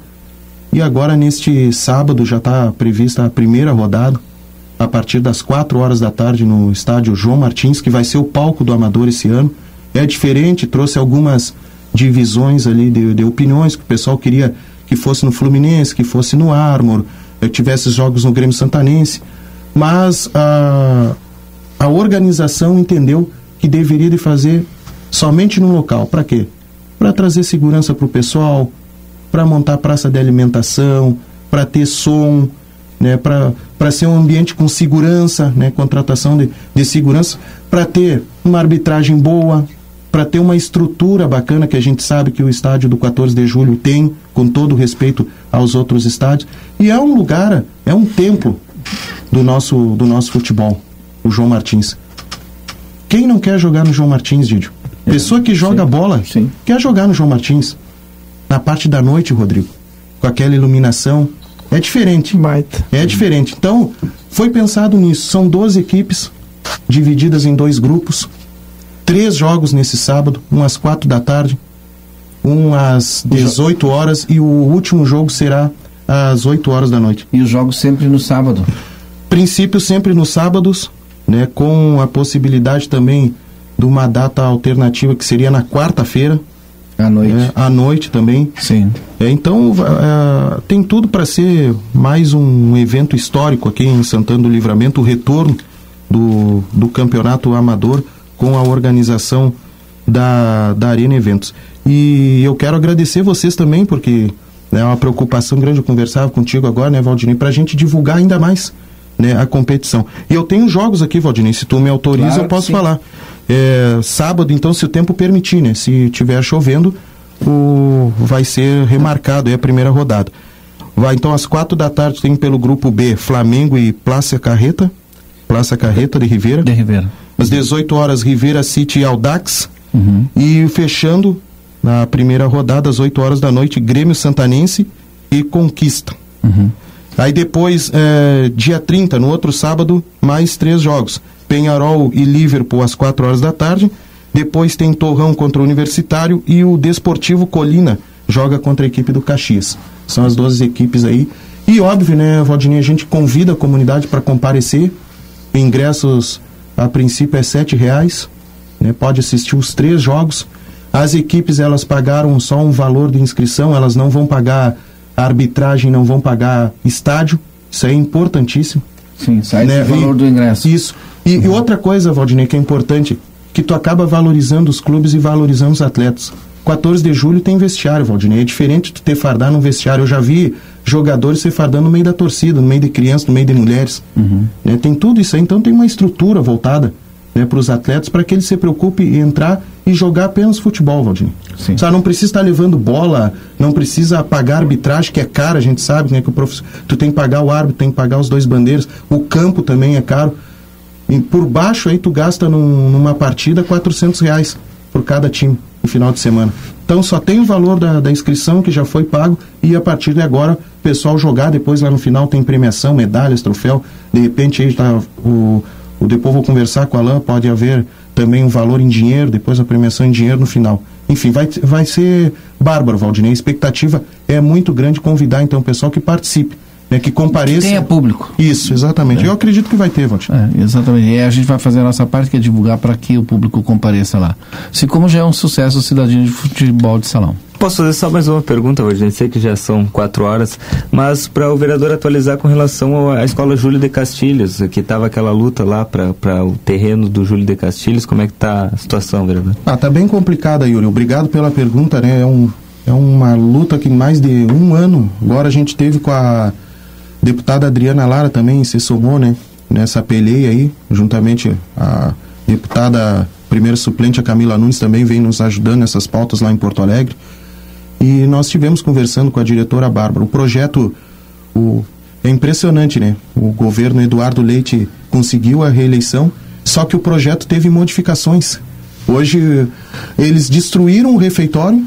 E agora, neste sábado, já está prevista a primeira rodada, a partir das 4 horas da tarde, no estádio João Martins, que vai ser o palco do Amador esse ano. É diferente, trouxe algumas divisões ali de, de opiniões, que o pessoal queria que fosse no Fluminense, que fosse no Armor, que tivesse jogos no Grêmio Santanense, mas a, a organização entendeu que deveria de fazer somente no local. Para quê? Para trazer segurança para o pessoal, para montar praça de alimentação, para ter som, né, para ser um ambiente com segurança, né, contratação de, de segurança, para ter uma arbitragem boa, para ter uma estrutura bacana que a gente sabe que o estádio do 14 de julho tem, com todo respeito aos outros estádios. E é um lugar, é um templo do nosso, do nosso futebol, o João Martins. Quem não quer jogar no João Martins, Didio? É, Pessoa que joga sim, bola sim. quer jogar no João Martins. Na parte da noite, Rodrigo, com aquela iluminação. É diferente. Baita. É diferente. Então, foi pensado nisso. São 12 equipes divididas em dois grupos três jogos nesse sábado, um às quatro da tarde, um às 18 horas e o último jogo será às 8 horas da noite. E os jogos sempre no sábado? Princípio sempre nos sábados, né, com a possibilidade também de uma data alternativa que seria na quarta-feira. À noite. É, à noite também. Sim. É, então, é, tem tudo para ser mais um evento histórico aqui em Santana do Livramento, o retorno do, do campeonato amador com a organização da, da Arena Eventos. E eu quero agradecer vocês também, porque é uma preocupação grande. Eu conversava contigo agora, né, Valdinei, para a gente divulgar ainda mais né, a competição. E eu tenho jogos aqui, Valdinei, se tu me autoriza, claro, eu posso sim. falar. É, sábado, então, se o tempo permitir, né? Se tiver chovendo, o, vai ser remarcado aí a primeira rodada. Vai então às quatro da tarde tem pelo grupo B Flamengo e Praça Carreta, Praça Carreta de Ribeira. De Ribeira às 18 horas Rivera City e Aldax. Uhum. E fechando na primeira rodada, às 8 horas da noite, Grêmio Santanense e Conquista. Uhum. Aí depois, é, dia 30, no outro sábado, mais três jogos. Penharol e Liverpool às 4 horas da tarde. Depois tem Torrão contra o Universitário e o Desportivo Colina joga contra a equipe do Caxias. São as 12 equipes aí. E óbvio, né, Valdinei, a gente convida a comunidade para comparecer. Ingressos a princípio é sete reais, né? pode assistir os três jogos. As equipes elas pagaram só um valor de inscrição, elas não vão pagar arbitragem, não vão pagar estádio. Isso é importantíssimo. Sim, sai né? do valor e, do ingresso. Isso. E, uhum. e outra coisa, Valdinei, que é importante, que tu acaba valorizando os clubes e valorizando os atletas. 14 de julho tem vestiário, Valdinei. É diferente tu ter fardar no vestiário. Eu já vi jogadores se fardando no meio da torcida, no meio de crianças, no meio de mulheres. Uhum. Né? Tem tudo isso aí. Então tem uma estrutura voltada né, para os atletas para que eles se preocupem em entrar e jogar apenas futebol, Valdinei. Sim. Sabe, não precisa estar levando bola, não precisa pagar arbitragem, que é caro, a gente sabe né, que o prof... tu tem que pagar o árbitro, tem que pagar os dois bandeiros, o campo também é caro. E por baixo aí tu gasta num, numa partida 400 reais por cada time final de semana. Então só tem o valor da, da inscrição que já foi pago e a partir de agora o pessoal jogar, depois lá no final tem premiação, medalhas, troféu, de repente aí tá o, o depois vou conversar com a Alain, pode haver também um valor em dinheiro, depois a premiação em dinheiro no final. Enfim, vai, vai ser bárbaro, Valdinei. A expectativa é muito grande convidar então o pessoal que participe. Né, que compareça. Que tenha público. Isso, exatamente. É. Eu acredito que vai ter, Valdir. É, exatamente. E a gente vai fazer a nossa parte, que é divulgar para que o público compareça lá. Assim como já é um sucesso o cidadinho de futebol de salão. Posso fazer só mais uma pergunta hoje? Eu sei que já são quatro horas, mas para o vereador atualizar com relação à escola Júlio de Castilhos, que estava aquela luta lá para o terreno do Júlio de Castilhos, como é que está a situação, vereador? Ah, tá bem complicada, Yuri. Obrigado pela pergunta, né? É, um, é uma luta que mais de um ano, agora a gente teve com a deputada Adriana Lara também se somou, né? Nessa peleia aí, juntamente a deputada primeira suplente, a Camila Nunes, também vem nos ajudando nessas pautas lá em Porto Alegre. E nós estivemos conversando com a diretora Bárbara. O projeto o, é impressionante, né? O governo Eduardo Leite conseguiu a reeleição, só que o projeto teve modificações. Hoje eles destruíram o refeitório,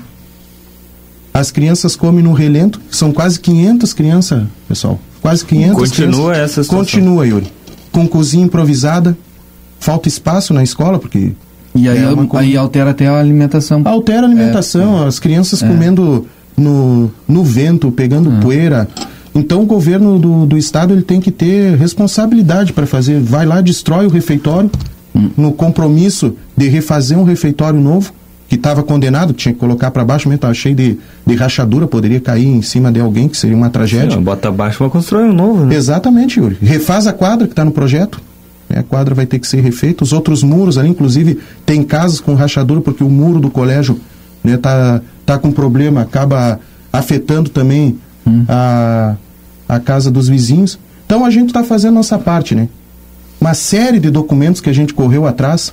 as crianças comem no relento, são quase 500 crianças, pessoal. Quase 500 Continua crianças. essa situação. Continua, Yuri. Com cozinha improvisada, falta espaço na escola, porque E aí, É uma aí altera até a alimentação. Altera a alimentação, as crianças É. comendo no, no vento, pegando poeira. Então o governo do, do estado ele tem que ter responsabilidade para fazer. Vai lá, destrói o refeitório, no compromisso de refazer um refeitório novo, que estava condenado, que tinha que colocar para baixo, mesmo estava cheio de, de rachadura, poderia cair em cima de alguém, que seria uma tragédia. Sim, bota abaixo para construir um novo, né? Exatamente, Yuri. Refaz a quadra que está no projeto. né? A quadra vai ter que ser refeita. Os outros muros ali, inclusive, tem casas com rachadura, porque o muro do colégio né, tá, tá com problema, acaba afetando também a, a casa dos vizinhos. Então a gente está fazendo nossa parte, né? Uma série de documentos que a gente correu atrás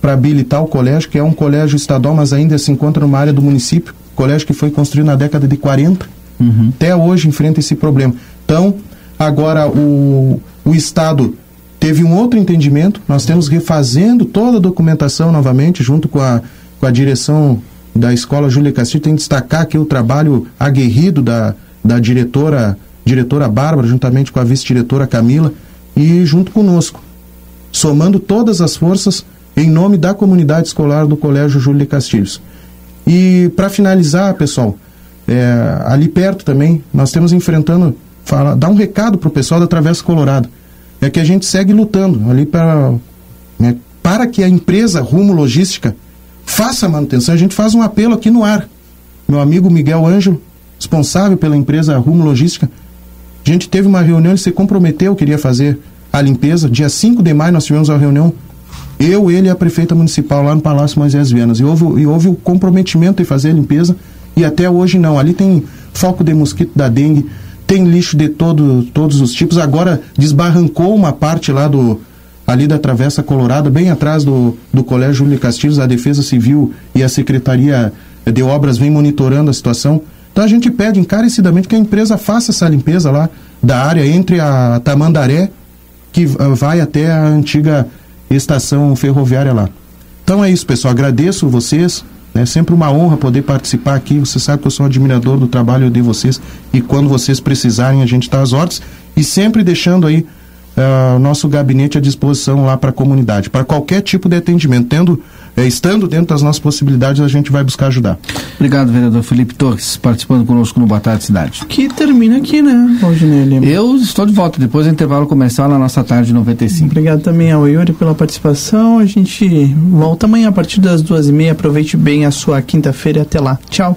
para habilitar o colégio, que é um colégio estadual, mas ainda se encontra numa área do município. Colégio que foi construído na década de 40 até hoje enfrenta esse problema. Então, agora o, o Estado teve um outro entendimento, nós temos refazendo toda a documentação novamente, junto com a, com a direção da Escola Júlia Castilho, tem que destacar aqui o trabalho aguerrido da, da diretora, diretora Bárbara, juntamente com a vice-diretora Camila, e junto conosco, somando todas as forças em nome da comunidade escolar do Colégio Júlio de Castilhos. E para finalizar, pessoal, é, ali perto também, nós temos enfrentando, fala, dar um recado para o pessoal da Travessa Colorado, é que a gente segue lutando ali para né, para que a empresa Rumo Logística faça a manutenção. A gente faz um apelo aqui no ar. Meu amigo Miguel Ângelo, responsável pela empresa Rumo Logística, a gente teve uma reunião, ele se comprometeu, queria fazer a limpeza. Dia 5 de maio nós tivemos uma reunião, eu, ele e a prefeita municipal lá no Palácio Moisés Vianas. E houve, e houve o comprometimento de fazer a limpeza e até hoje não. Ali tem foco de mosquito da dengue, tem lixo de todo, todos os tipos. Agora desbarrancou uma parte lá do ali da Travessa Colorada, bem atrás do, do Colégio Júlio Castilhos, a Defesa Civil e a Secretaria de Obras vem monitorando a situação. Então a gente pede encarecidamente que a empresa faça essa limpeza lá da área entre a Tamandaré, que vai até a antiga estação ferroviária lá. Então é isso, pessoal. Agradeço vocês. É sempre uma honra poder participar aqui. Você sabe que eu sou um admirador do trabalho de vocês e quando vocês precisarem a gente está às ordens e sempre deixando aí o nosso gabinete à disposição lá para a comunidade, para qualquer tipo de atendimento. Tendo, eh, estando dentro das nossas possibilidades, a gente vai buscar ajudar. Obrigado, vereador Felipe Torres, participando conosco no Boa Tarde Cidade. Que termina aqui, né, Valdinei Lima? Eu estou de volta depois do intervalo comercial na nossa tarde 95. Obrigado também ao Yuri pela participação. A gente volta amanhã a partir das duas e meia. Aproveite bem a sua quinta-feira e até lá. Tchau.